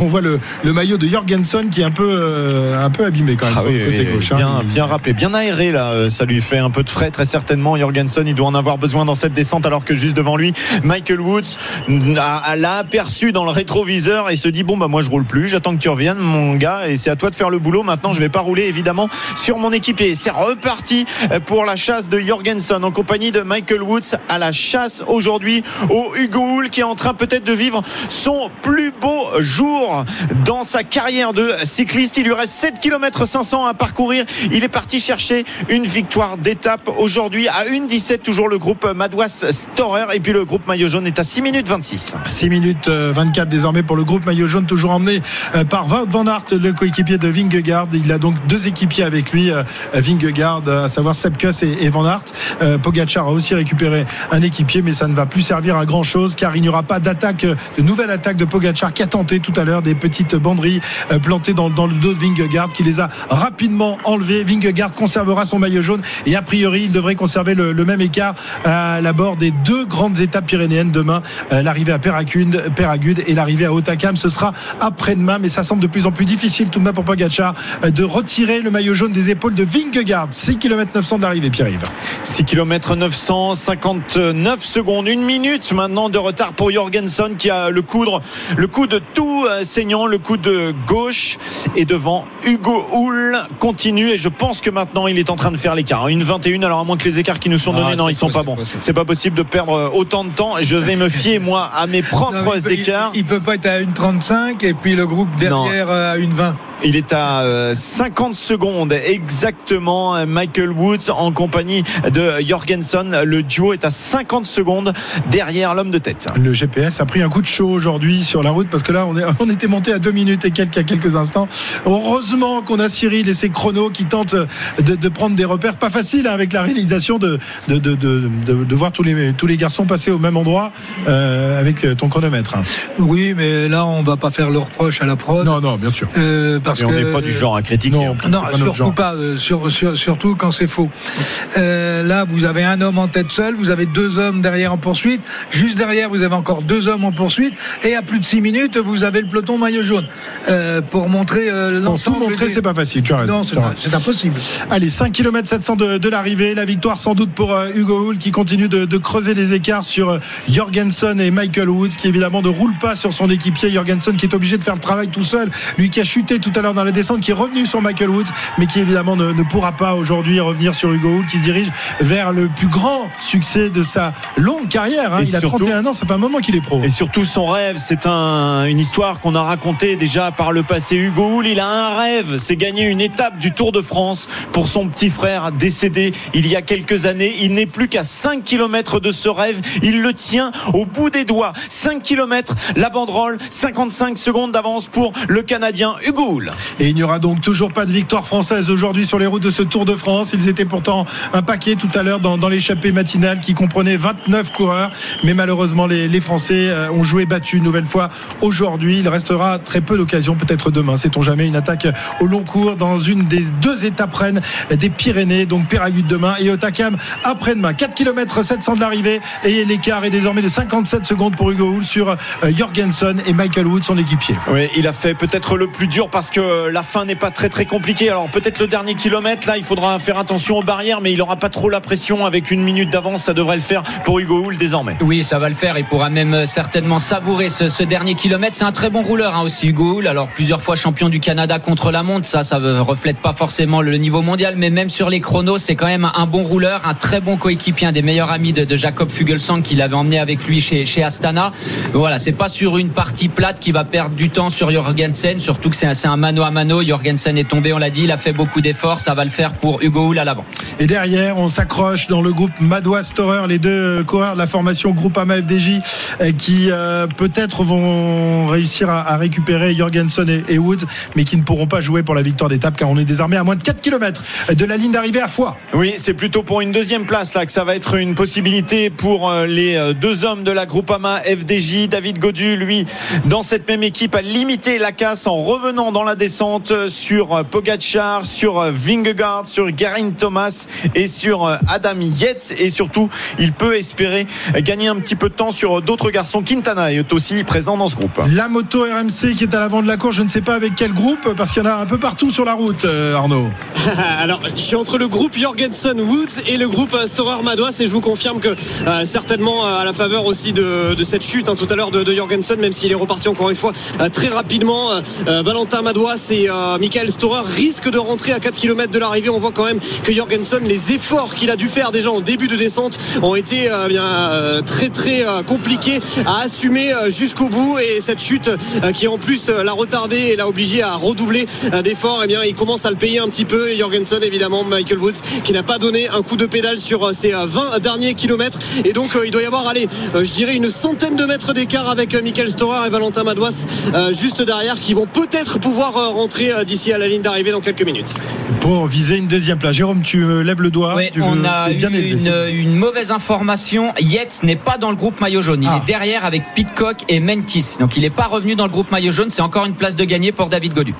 On voit le, le maillot de Jorgensen qui est un peu, euh, un peu abîmé quand même Ah sur oui, le côté oui, gauche. hein. bien, bien râpé, bien aéré là. euh, Ça lui fait un peu de frais très certainement. Jorgensen, il doit en avoir besoin dans cette descente alors que juste devant lui, Michael Woods l'a aperçu dans le rétroviseur et se dit bon bah moi je roule plus, j'attends que tu reviennes mon gars et c'est à toi de faire le boulot. Maintenant je vais pas rouler évidemment sur mon équipier. C'est reparti euh, pour la chasse de Jorgensen en compagnie de Michael Woods à la chasse aujourd'hui au Hugo Hull qui est en train peut-être de vivre son plus beau jour dans sa carrière de cycliste. Il lui reste 7 km 500 à parcourir. Il est parti chercher une victoire d'étape aujourd'hui à 1,17 toujours le groupe Madouas Storer et puis le groupe Maillot Jaune est à 6 minutes 26. 6 minutes euh, 24 désormais pour le groupe maillot jaune, toujours emmené euh, par van Aert, le coéquipier de Vingegaard. Il a donc deux équipiers avec lui, euh, Vingegaard, euh, à savoir Sepkus et, Van Aert. Euh, Pogacar a aussi récupéré un équipier, mais ça ne va plus servir à grand chose car il n'y aura pas d'attaque, euh, de nouvelle attaque de Pogacar qui a tenté tout à l'heure des petites banderies euh, plantées dans, le dos de Vingegaard qui les a rapidement enlevées. Vingegaard conservera son maillot jaune et a priori il devrait conserver le, même écart à l'abord des deux grandes étapes pyrénéennes demain. Euh, l'arrivée à Péragude, Péragude et l'arrivée à Otakam, ce sera après-demain, mais ça semble de plus en plus difficile tout de même pour Pogacar euh, de retirer le maillot jaune des épaules de Vingegaard. 6 km 900 de l'arrivée, Pierre-Yves. 6 km 959 secondes, une minute maintenant de retard pour Jorgensen qui a le coude, le coude tout euh, saignant, le coude gauche et devant Hugo Hull continue et je pense que maintenant il est en train de faire l'écart. Une 21 alors à moins que les écarts qui nous sont Ah, donnés, non ils sont pas bons. C'est pas possible de perdre autant de temps. Je vais me fier moi à mes Non, propres il peut- écarts. Il, il peut pas être à une 35 et puis le groupe derrière euh, à une 20. Il est à euh, 50 secondes exactement. euh, Michael Woods en compagnie de Jorgensen. Le duo est à 50 secondes derrière l'homme de tête. Le GPS a pris un coup de chaud aujourd'hui sur la route parce que là on, est, [laughs] on était monté à 2 minutes et quelques, quelques instants. Heureusement qu'on a Cyril et ses chronos qui tentent de, de prendre des repères. Pas facile hein, avec la réalisation de, de, de, de, de- de voir tous les, tous les garçons passer au même endroit euh, avec ton chronomètre. hein. Oui, mais là, on va pas faire le reproche à la prod. Non, non, bien sûr. Euh, parce Et on n'est pas du genre à critiquer. Non. hein. Non, pas genre. surtout pas, euh, sur- sur- surtout quand c'est faux. Euh, là, vous avez un homme en tête seul, vous avez deux hommes derrière en poursuite, juste derrière, vous avez encore deux hommes en poursuite, et à plus de six minutes, vous avez le peloton maillot jaune. Euh, pour montrer euh, Pour tout l'ensemble. montrer, des- c'est pas facile. Tu raison. Non, c'est impossible. Allez, 5 km 700 de, de l'arrivée. La victoire sans doute pour euh, Hugo Hull qui continue de, de creuser les écarts sur euh, Jorgensen et Michael Woods qui évidemment ne roule pas sur son équipier. Jorgensen qui est obligé de faire le travail tout seul. Lui qui a chuté tout à l'heure dans la descente, qui est revenu sur Michael Woods, mais qui évidemment ne, ne pourra pas aujourd'hui revenir sur Hugo Hull qui se dirige vers le plus grand succès de sa longue carrière. hein. Il a surtout- 31 ans, ça fait un moment qu'il est pro. Et surtout son rêve, c'est un- une histoire qu'on a racontée déjà par le passé. Hugo Hull, il a un rêve, c'est gagner une étape du Tour de France pour son petit frère décédé il y a quelques années. Il n'est plus qu'à 5 km de ce rêve. Il le tient au bout des doigts. 5 km, la banderole, 55 secondes d'avance pour le Canadien Hugo Hull. Et il n'y aura donc toujours pas de victoire française aujourd'hui sur les routes de ce Tour de France. Ils étaient pourtant un paquet tout à l'heure dans, dans l'échappée matinale qui comprenait 29 coureurs. Mais malheureusement, les, les Français euh, ont joué battu une nouvelle fois aujourd'hui. Il restera très peu d'occasions, peut-être demain. Sait-on jamais une attaque au long cours dans une des deux étapes reines des Pyrénées. Donc Péragude demain et Otakam après-demain. 4 km 700 de l'arrivée et l'écart est désormais de 57 secondes pour Hugo Hull sur euh, Jorgensen et Michael Wood, son équipier. Oui, il a fait peut-être le plus dur parce que la fin n'est pas très très compliquée. Alors peut-être le dernier kilomètre, là, il faudra faire attention aux barrières, mais il n'aura pas trop la pression avec une minute d'avance. Ça devrait le faire pour Hugo Hull désormais. Oui, ça va le faire. Il pourra même euh, certainement savourer ce, ce dernier kilomètre. C'est un très bon rouleur hein, aussi, Hugo Hull. Alors plusieurs fois champion du Canada contre la montre, ça, ça ne reflète pas forcément le niveau mondial, mais même sur les chronos, c'est quand même un bon rouleur, un très bon coéquipier, un des meilleurs amis de, Jacob Fugelsang qu'il avait emmené avec lui chez, Astana. Voilà, c'est pas sur une partie plate qui va perdre du temps sur Jorgensen, surtout que c'est un, mano à mano. Jorgensen est tombé, on l'a dit, il a fait beaucoup d'efforts. Ça va le faire pour Hugo Hull à l'avant. Et derrière, on s'accroche dans le groupe Madois Storer, les deux coureurs de la formation Groupama FDJ euh, qui euh, peut-être vont réussir réussir à, à récupérer Jorgensen et, et Woods, mais qui ne pourront pas jouer pour la victoire d'étape car on est désormais à moins de 4 km de la ligne d'arrivée à Foix. Oui, c'est plutôt pour une deuxième place là que ça va être une possibilité pour euh, les euh, deux hommes de la Groupama FDJ. David Godu, lui, dans cette même équipe, a limité la casse en revenant dans la descente sur euh, Pogacar, sur Vingegaard, sur Garin Thomas et sur Adam Yates. Et surtout, il peut espérer gagner un petit peu de temps sur d'autres garçons. Quintana est aussi présent dans ce groupe. La moto RMC qui est à l'avant de la course, je ne sais pas avec quel groupe, parce qu'il y en a un peu partout sur la route, euh, Arnaud. [laughs] Alors, je suis entre le groupe Jorgensen Woods et le groupe euh, Storer Madouas et je vous confirme que euh, certainement à la faveur aussi de, cette chute hein, tout à l'heure de, Jorgensen, même s'il est reparti encore une fois très rapidement, Valentin Madouas et euh, Michael Storer risquent de rentrer à 4 km de l'arrivée. On voit quand même que Jorgensen, les efforts qu'il a dû faire déjà en début de descente ont été euh, très très compliqués à assumer jusqu'au bout et cette chute qui en plus l'a retardé et l'a obligé à redoubler euh, d'efforts, eh bien il commence à le payer un petit peu. Et Jorgensen évidemment, Michael Woods qui n'a pas donné un coup de pédale sur euh, ses euh, 20 derniers kilomètres et donc euh, il doit y avoir allez euh, je dirais une centaine de mètres d'écart avec euh, Michael Storer et Valentin Madouas euh, juste derrière qui vont peut-être pouvoir euh, rentrer euh, d'ici à la ligne d'arrivée dans quelques minutes. Pour viser une deuxième place. Jérôme, tu euh, lèves le doigt. Oui, tu on veux- a bien eu une mauvaise information. Yates n'est pas dans le groupe maillot jaune. Il Ah. est derrière avec Pitcock et Mentis. Donc il n'est pas revenu dans le groupe maillot jaune. C'est encore une place de gagné pour David Godu.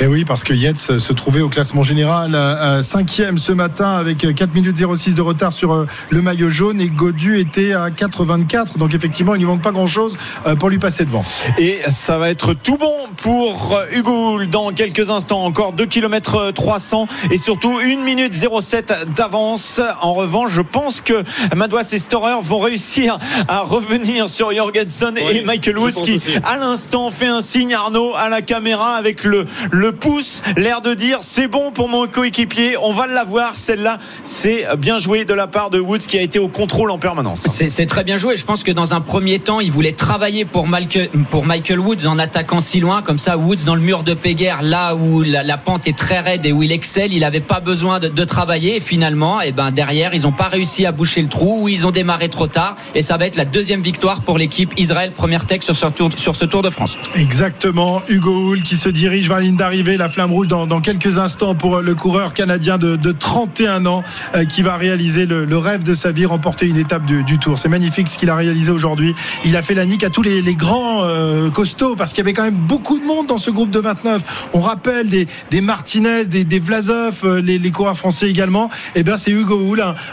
Et Eh oui, parce que Yates se trouvait au classement général euh, cinquième ce matin avec 4 minutes 06 de retard sur euh, le maillot jaune et Godu était à 4,24. Donc effectivement, il ne manque pas grand-chose euh, pour lui passer devant. Et ça va être tout bon pour euh, Hugo Hull dans quelques instants. Encore 2 km 300 et surtout 1 minute 07 d'avance. En revanche, je pense que Madouas et Storer vont réussir à revenir sur Jorgensen Oui, et Michael Woods qui, aussi. à l'instant, fait un signe Arnaud à la caméra avec le, le pouce, l'air de dire c'est bon pour mon coéquipier, on va l'avoir. Celle-là, c'est bien joué de la part de Woods qui a été au contrôle en permanence. C'est très bien joué. Je pense que dans un premier temps, il voulait travailler pour Michael, pour Michael Woods en attaquant si loin. Comme ça, Woods dans le mur de Péguerre, là où la, la pente est très raide et où il excelle, il n'avait pas besoin de, de travailler. Et finalement, et ben derrière, ils n'ont pas réussi à boucher le trou ou ils ont démarré trop tard. Et ça va être la deuxième victoire pour l'équipe Israël, première tech sur ce tour, sur ce tour de France. Exactement, Hugo Hull qui se dirige vers la ligne d'arrivée, la flamme rouge dans, quelques instants pour le coureur canadien de, de 31 ans euh, qui va réaliser le, rêve de sa vie, remporter une étape du, tour. C'est magnifique ce qu'il a réalisé aujourd'hui. Il a fait la nique à tous les, grands euh, costauds parce qu'il y avait quand même beaucoup de monde dans ce groupe de 29. On rappelle des, Martinez, des, Vlasov, euh, les, coureurs français également. Et bien c'est Hugo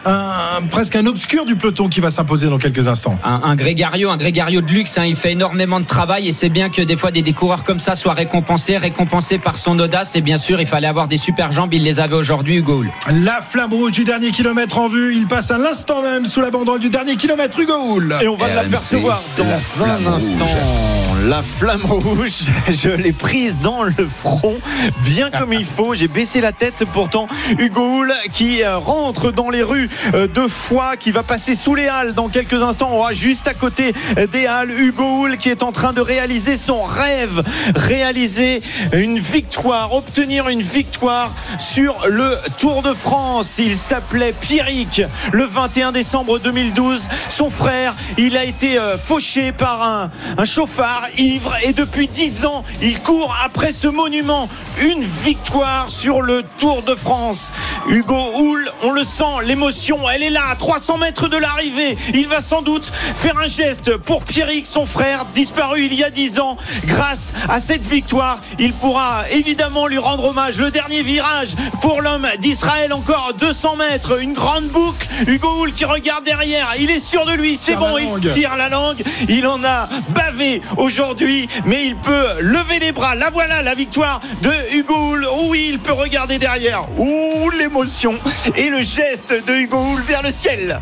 un- presque un obscur du peloton qui va s'imposer dans quelques instants. un, un Grégario, un Grégario de luxe. hein. il fait énormément de travail et c'est bien que des fois des, des coureurs comme ça soient récompensés, récompensés par son audace. Et bien sûr, il fallait avoir des super jambes. Il les avait aujourd'hui, Hugo Hull. La flamme rouge du dernier kilomètre en vue. Il passe à l'instant même sous la banderole du dernier kilomètre. Hugo Hull. Et on va l'apercevoir dans la un instant. La flamme rouge, [laughs] je l'ai prise dans le front, bien comme il faut. J'ai baissé la tête. Pourtant, Hugo Hull qui euh, rentre dans les rues euh, de Foix, qui va passer sous les Halles dans quelques instants. On va juste à côté euh, des Halles. Hugo Hull qui est en train de réaliser son rêve, réaliser une victoire, obtenir une victoire sur le Tour de France. Il s'appelait Pierrick le 21 décembre 2012. Son frère, il a été euh, fauché par un, chauffard ivre et depuis 10 ans, il court après ce monument. Une victoire sur le Tour de France. Hugo Hull, on le sent, l'émotion, elle est là, à 300 mètres de l'arrivée. Il va sans doute faire un geste pour Pierrick, son frère, disparu il y a 10 ans. Grâce à cette victoire, il pourra évidemment lui rendre hommage. Le dernier virage pour l'homme d'Israël, encore 200 mètres, une grande boucle. Hugo Hull qui regarde derrière, il est sûr de lui, c'est bon, il tire la langue. Il en a bavé aujourd'hui, mais il peut lever les bras. La voilà, la victoire de Hugo Hull. Oui, il peut regarder derrière. Ouh, l'émotion et le geste de Hugo Hull vers le ciel.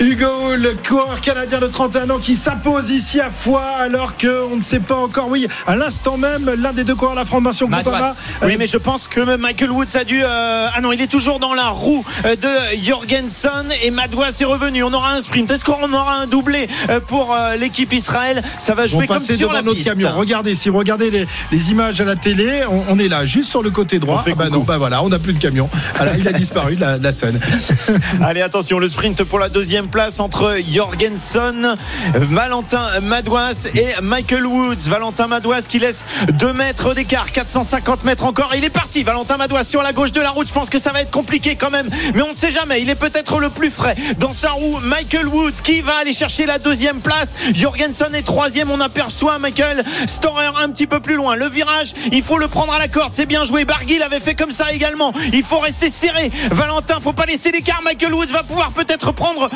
Hugo Hull, coureur canadien de 31 ans qui s'impose ici à Foix alors qu'on ne sait pas encore. Oui, à l'instant même, l'un des deux coureurs de la formation Madouas. Groupama. Oui, mais je pense que Michael Woods a dû. euh, Ah non, il est toujours dans la roue euh, de Jorgensen et Madouas est revenu. On aura un sprint. Est-ce qu'on aura un doublé euh, pour euh, l'équipe Israël? Ça va jouer comme passer sur la notre piste. camion. Regardez, si vous regardez les, les images à la télé, on, on est là, juste sur le côté droit. On fait Ah bah non, bah voilà, on n'a plus de camion. Alors, il a [laughs] disparu de la, la scène. [laughs] Allez, attention, le sprint pour la deuxième deuxième place entre Jorgensen, Valentin Madouas et Michael Woods. Valentin Madouas qui laisse 2 mètres d'écart, 450 mètres encore. Il est parti, Valentin Madouas sur la gauche de la route. Je pense que ça va être compliqué quand même, mais on ne sait jamais. Il est peut-être le plus frais dans sa roue. Michael Woods qui va aller chercher la deuxième place. Jorgensen est troisième. On aperçoit Michael Storer un petit peu plus loin. Le virage, il faut le prendre à la corde. C'est bien joué. Barguil avait fait comme ça également. Il faut rester serré. Valentin, faut pas laisser l'écart. Michael Woods va pouvoir peut-être prendre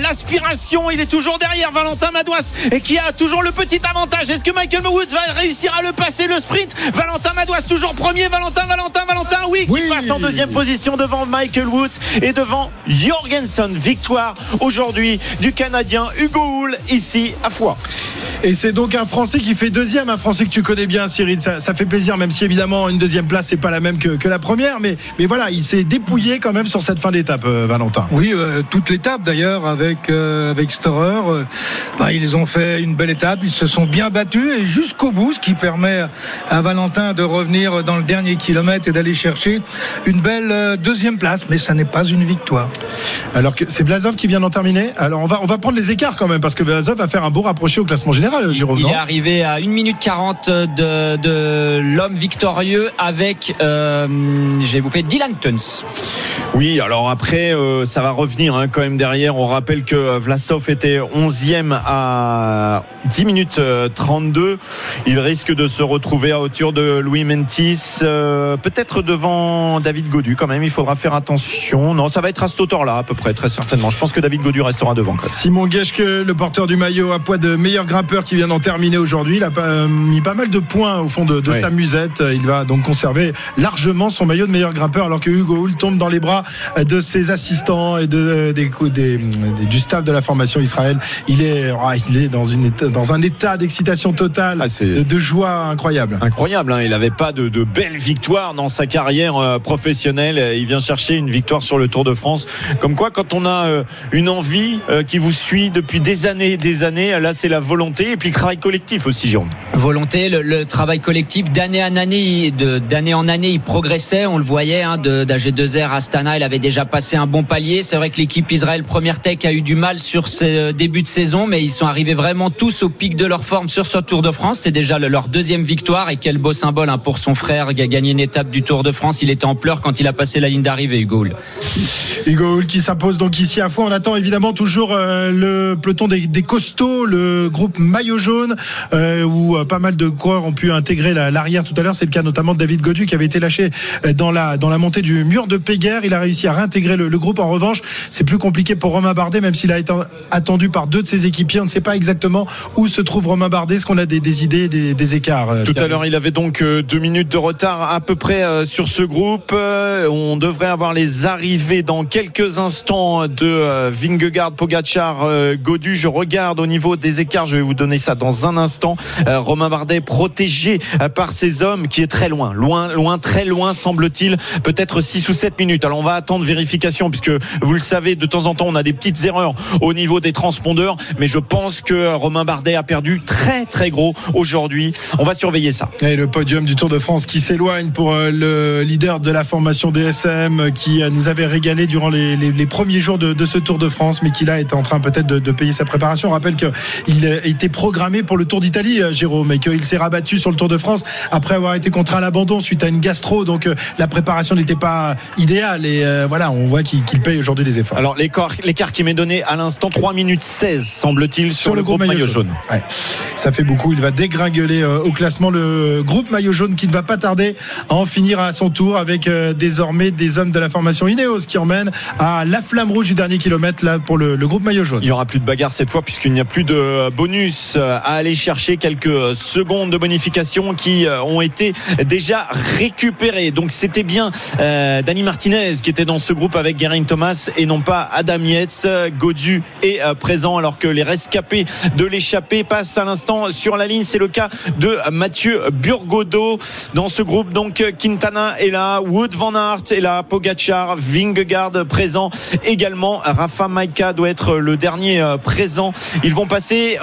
l'aspiration. Il est toujours derrière Valentin Madouas et qui a toujours le petit avantage. Est-ce que Michael Woods va réussir à le passer le sprint Valentin Madouas toujours premier. Valentin, Valentin, Valentin, oui, qui passe en deuxième position devant Michael Woods et devant Jorgensen. Victoire aujourd'hui du Canadien Hugo Hull ici à Foix. Et c'est donc un Français qui fait deuxième, un Français que tu connais bien, Cyril. Ça, ça fait plaisir, même si évidemment une deuxième place c'est pas la même que, que la première, mais, mais voilà, il s'est dépouillé quand même sur cette fin d'étape, euh, Valentin. Oui, euh, toute l'étape d'ailleurs avec euh, avec Storer. bah, ils ont fait une belle étape, ils se sont bien battus et jusqu'au bout, ce qui permet à Valentin de revenir dans le dernier kilomètre et d'aller chercher une belle deuxième place. Mais ça n'est pas une victoire. Alors que c'est Blazov qui vient d'en terminer. Alors on va, on va prendre les écarts quand même, parce que Blazov va faire un beau rapproché au classement général, Jérôme. Il est arrivé à 1 minute 40 de, de l'homme victorieux avec, euh, je vais vous faire Dylan Tuns. Oui, alors après, euh, ça va revenir hein, quand même derrière. On rappelle que Vlasov était 11e à 10 minutes euh, 32. Il risque de se retrouver à hauteur de Louis Mentis, euh, peut-être devant David Godu quand même. Il faudra faire attention. Non, ça va être à ce hauteur-là à peu près, très certainement. Je pense que David Godu restera devant. quand même. Simon Geschke, le porteur du maillot à poids de meilleur grimpeur qui vient d'en terminer aujourd'hui. Il a pas- mis pas mal de points au fond de, sa musette. Il va donc conserver largement son maillot de meilleur grimpeur alors que Hugo Hull tombe dans les bras de ses assistants et de, des, des- des- du staff de la formation Israël. Il est, ah, il est dans, une état- dans un état d'excitation totale, Ah, de, de joie incroyable. Incroyable, hein. il n'avait pas de, de belles victoires dans sa carrière euh, professionnelle. Euh, Il vient chercher une victoire sur le Tour de France. Comme quoi, quand on a euh, une envie euh, qui vous suit depuis des années et des années, là c'est la volonté et puis le travail collectif aussi, Jérôme. Volonté, le, le travail collectif d'année en année, de- d'année en année, il progressait. On le voyait hein, de- d'AG2R à Astana, il avait déjà passé un bon palier. C'est vrai que l'équipe Israël Première Tech a eu du mal sur ce début de saison, mais ils sont arrivés vraiment tous au pic de leur forme sur ce Tour de France. C'est déjà le- leur deuxième victoire et quel beau symbole hein, pour son frère qui a gagné une étape du Tour de France. Il était en pleurs quand il a passé la ligne d'arrivée, Hugo. Hull. Hugo Hull qui s'impose donc ici à Foix. On attend évidemment toujours euh, le peloton des, des costauds, le groupe maillot jaune, euh, où euh, pas mal de coureurs ont pu intégrer la- l'arrière tout à l'heure. C'est le cas notamment de David Godu qui avait été lâché euh, dans la, dans la montée du mur de Péguerre. Il a réussi à réintégrer le, le groupe. En revanche, c'est plus compliqué pour Romain Bardet, même s'il a été attendu par deux de ses équipiers. On ne sait pas exactement où se trouve Romain Bardet. Est-ce qu'on a des, des idées, des, des écarts euh, Tout à l'heure, il avait donc deux minutes de retard à peu près sur ce groupe. On devrait avoir les arrivées dans quelques instants de Vingegaard, Pogacar, Godu. Je regarde au niveau des écarts. Je vais vous donner ça dans un instant. Euh, Romain Bardet protégé euh, par ces hommes qui est très loin, loin, loin, très loin semble-t-il. Peut-être 6 ou 7 minutes. Alors on va attendre vérification puisque vous le savez, de temps en temps, on a des petites erreurs au niveau des transpondeurs. Mais je pense que euh, Romain Bardet a perdu très très gros aujourd'hui. On va surveiller ça. Et le podium du Tour de France qui s'éloigne pour euh, le leader de la formation DSM qui nous avait régalé durant les, les- les premiers jours de, de ce Tour de France, mais qui là est en train peut-être de, de payer sa préparation. On rappelle qu'il était programmé pour le Tour d'Italie, euh, Jérôme, et qu'il s'est rabattu sur le Tour de France après avoir été contraint à l'abandon suite à une gastro. Donc euh, la préparation n'était pas idéale. Et euh, voilà, on voit qu'il paye aujourd'hui les efforts. Alors l'écart, qui m'est donné à l'instant 3 minutes 16 semble-t-il sur, le groupe maillot jaune. Ouais. Ça fait beaucoup. Il va dégringoler au classement le groupe maillot jaune qui ne va pas tarder à en finir à son tour avec désormais des hommes de la formation Ineos qui emmènent à la flamme rouge du dernier kilomètre là pour le, le groupe maillot jaune. Il y aura plus de bagarre cette fois puisqu'il n'y a plus de bonus euh, à aller chercher quelques secondes de bonification qui euh, ont été déjà récupérées. Donc c'était bien euh, Dani Martinez qui était dans ce groupe avec Geraint Thomas et non pas Adam Yates. Godu est euh, présent alors que les rescapés de l'échappée passent à l'instant sur la ligne. C'est le cas de Mathieu Burgodo dans ce groupe. Donc Quintana est là, Wood Van Aert est là, Pogachar, Vingegaard présent également. Rafa Maika doit être le dernier euh, présent. Ils vont passer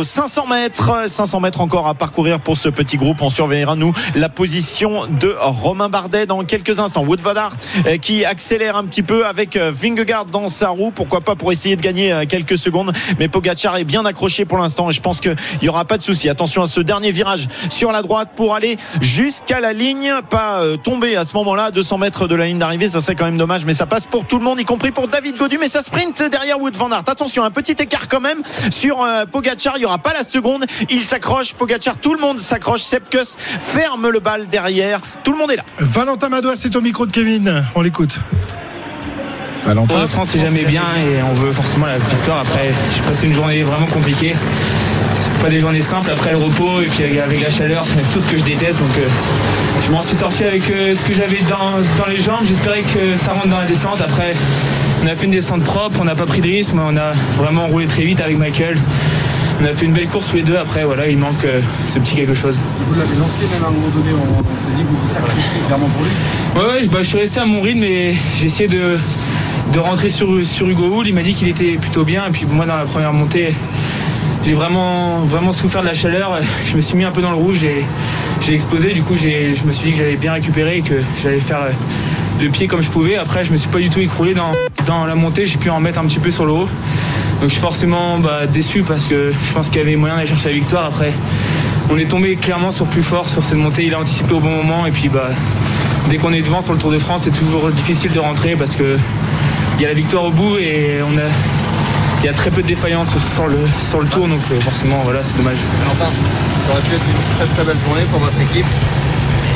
aux 500 mètres, 500 mètres encore. à parcourir pour ce petit groupe. On surveillera, nous, la position de Romain Bardet dans quelques instants. Wood van Aert euh, qui accélère un petit peu avec euh, Vingegaard dans sa roue. Pourquoi pas pour essayer de gagner euh, quelques secondes. Mais Pogacar est bien accroché pour l'instant et je pense qu'il n'y aura pas de souci. Attention à ce dernier virage sur la droite pour aller jusqu'à la ligne. Pas tomber à ce moment-là, à 200 mètres de la ligne d'arrivée. Ça serait quand même dommage, mais ça passe pour tout le monde, y compris pour David Godu. Mais ça sprint derrière Wood van Aert. Attention, un petit écart quand même sur Pogacar. Pas la seconde. Il s'accroche. Pogacar, tout le monde s'accroche. Sepkus ferme le bal derrière. Tout le monde est là. Valentin Madois, c'est au micro de Kevin. On l'écoute. Valentin. de France, c'est jamais bien et on veut forcément la victoire. Après, j'ai passé une journée vraiment compliquée. C'est pas des journées simples après le repos et puis avec la chaleur, c'est tout ce que je déteste. Donc, euh, je m'en suis sorti avec euh, ce que j'avais dans, dans les jambes. J'espérais que ça rentre dans la descente. Après, on a fait une descente propre, on n'a pas pris de risque, mais on a vraiment roulé très vite avec Michael. On a fait une belle course tous les deux. Après, voilà, il manque euh, ce petit quelque chose. Vous l'avez lancé même à un moment donné, on, on s'est dit que vous vous sacrifiez clairement pour lui. Ouais, ouais, je, bah, je suis resté à mon rythme et j'ai essayé de, de rentrer sur, sur Hugo Hull. Il m'a dit qu'il était plutôt bien. Et puis moi, dans la première montée, j'ai vraiment, vraiment souffert de la chaleur. Je me suis mis un peu dans le rouge et j'ai explosé. Du coup, je me suis dit que j'allais bien récupérer et que j'allais faire euh, le pied comme je pouvais. Après, je me suis pas du tout écroulé dans, dans la montée. J'ai pu en mettre un petit peu sur le haut. Donc je suis forcément bah, déçu parce que je pense qu'il y avait moyen d'aller chercher la victoire. Après, on est tombé clairement sur plus fort sur cette montée. Il a anticipé au bon moment et puis bah, dès qu'on est devant sur le Tour de France, c'est toujours difficile de rentrer parce que il y a la victoire au bout et on a, il y a très peu de défaillances sur le, le tour. Donc euh, forcément, voilà, c'est dommage. Valentin, ça aurait pu être une très très belle journée pour votre équipe.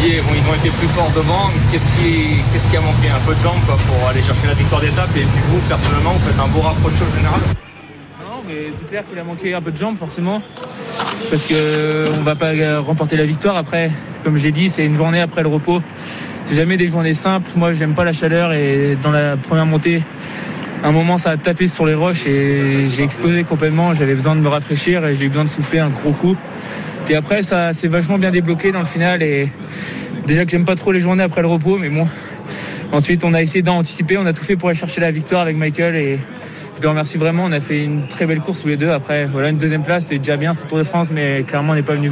Ils ont été plus forts devant. Qu'est-ce qui, qu'est-ce qui a manqué? Un peu de jambes pour aller chercher la victoire d'étape. Et puis vous, personnellement, vous faites un beau rapproché au général. C'est clair qu'il a manqué un peu de jambes forcément. Parce que euh, on va pas euh, remporter la victoire après. Comme j'ai dit, c'est une journée après le repos. C'est jamais des journées simples. Moi, j'aime pas la chaleur et dans la première montée, à un moment, ça a tapé sur les roches et j'ai explosé complètement. J'avais besoin de me rafraîchir et j'ai eu besoin de souffler un gros coup. Puis après, ça s'est vachement bien débloqué dans le final et déjà que j'aime pas trop les journées après le repos, mais bon. Ensuite, on a essayé d'anticiper, on a tout fait pour aller chercher la victoire avec Michael et le remercie vraiment. On a fait une très belle course tous les deux. Après, voilà, une deuxième place, c'est déjà bien sur Tour de France, mais clairement, on n'est pas venu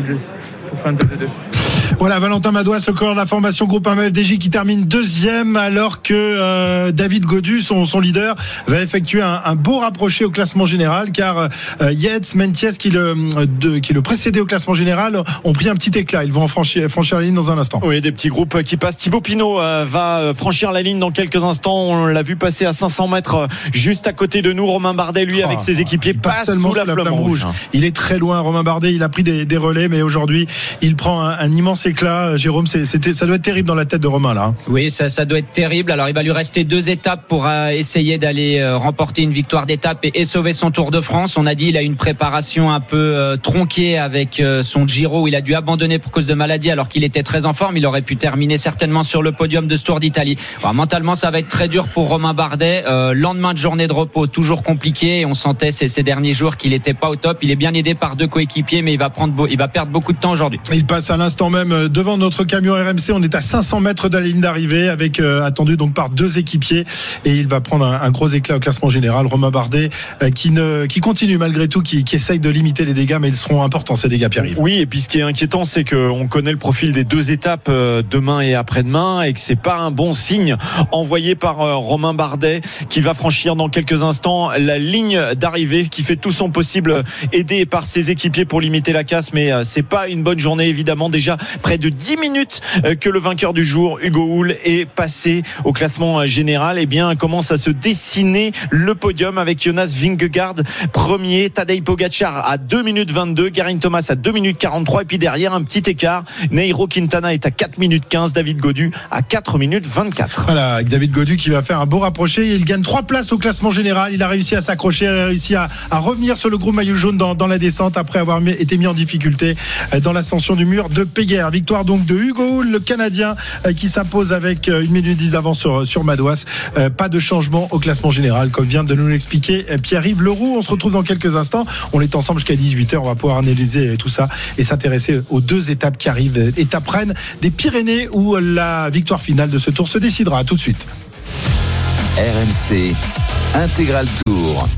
pour faire une top de deux. Voilà, Valentin Madouas, le corps de la formation groupe 1 FDJ qui termine deuxième alors que euh, David Godu, son, son leader, va effectuer un, un beau rapproché au classement général car euh, Yates, Mentiès qui le, de, qui le précédait au classement général ont pris un petit éclat. Ils vont en franchir, franchir la ligne dans un instant. Oui, des petits groupes qui passent. Thibaut Pinot euh, va euh, franchir la ligne dans quelques instants. On l'a vu passer à 500 mètres euh, juste à côté de nous. Romain Bardet, lui, Oh, avec ses équipiers, passe passe seulement sous la, flamme rouge. Il est très loin, Romain Bardet. Il a pris des, des relais, mais aujourd'hui, il prend un, un immense éclat. Euh, Jérôme, c'était, ça doit être terrible dans la tête de Romain là. hein. Oui, ça, ça doit être terrible. Alors, il va lui rester deux étapes pour euh, essayer d'aller euh, remporter une victoire d'étape et, et sauver son Tour de France. On a dit il a une préparation un peu euh, tronquée avec euh, son Giro où il a dû abandonner pour cause de maladie alors qu'il était très en forme. Il aurait pu terminer certainement sur le podium de ce Tour d'Italie. Mentalement, ça va être très dur pour Romain Bardet. Euh, lendemain de journée de repos, toujours compliqué. Et on sentait ces, ces derniers jours qu'il n'était pas au top. Il est bien aidé par deux coéquipiers, mais il va prendre, beau- il va perdre beaucoup de temps aujourd'hui. Il passe à l'instant même euh, devant notre camion RMC. On est à 500 mètres de la ligne d'arrivée, avec euh, attendu donc par deux équipiers, et il va prendre un, gros éclat au classement général. Romain Bardet, euh, qui ne, qui continue malgré tout, qui, essaye de limiter les dégâts, mais ils seront importants ces dégâts, Pierre-Yves. Oui, et puis ce qui est inquiétant, c'est qu'on connaît le profil des deux étapes demain et après-demain, et que c'est pas un bon signe envoyé par Romain Bardet, qui va franchir dans quelques instants la ligne d'arrivée, qui fait tout son possible, aidé par ses équipiers pour limiter la casse, mais c'est pas une bonne journée évidemment. Déjà près de 10 minutes euh, que le vainqueur du jour, Hugo Hull, est passé au classement euh, général. Et bien commence à se dessiner le podium avec Jonas Vingegaard premier, Tadej Pogacar à 2 minutes 22, Garin Thomas à 2 minutes 43 et puis derrière un petit écart, Nairo Quintana est à 4 minutes 15, David Godu à 4 minutes 24. Voilà, avec David Godu qui va faire un beau rapproché. Il gagne trois places au classement général. Il a réussi à s'accrocher, il a réussi à, revenir sur le groupe maillot jaune dans, dans la descente après avoir été mis en difficulté euh, dans l'ascension du mur de Péguerre. Victoire donc de Hugo le Canadien, euh, qui s'impose avec euh, une minute 10 d'avance sur, sur. Euh, Pas de changement au classement général, comme vient de nous l'expliquer Pierre-Yves Leroux. On se retrouve dans quelques instants. On est ensemble jusqu'à 18h. On va pouvoir analyser tout ça et s'intéresser aux deux étapes qui arrivent. Étape Rennes des Pyrénées où la victoire finale de ce tour se décidera. À tout de suite. RMC Intégral Tour.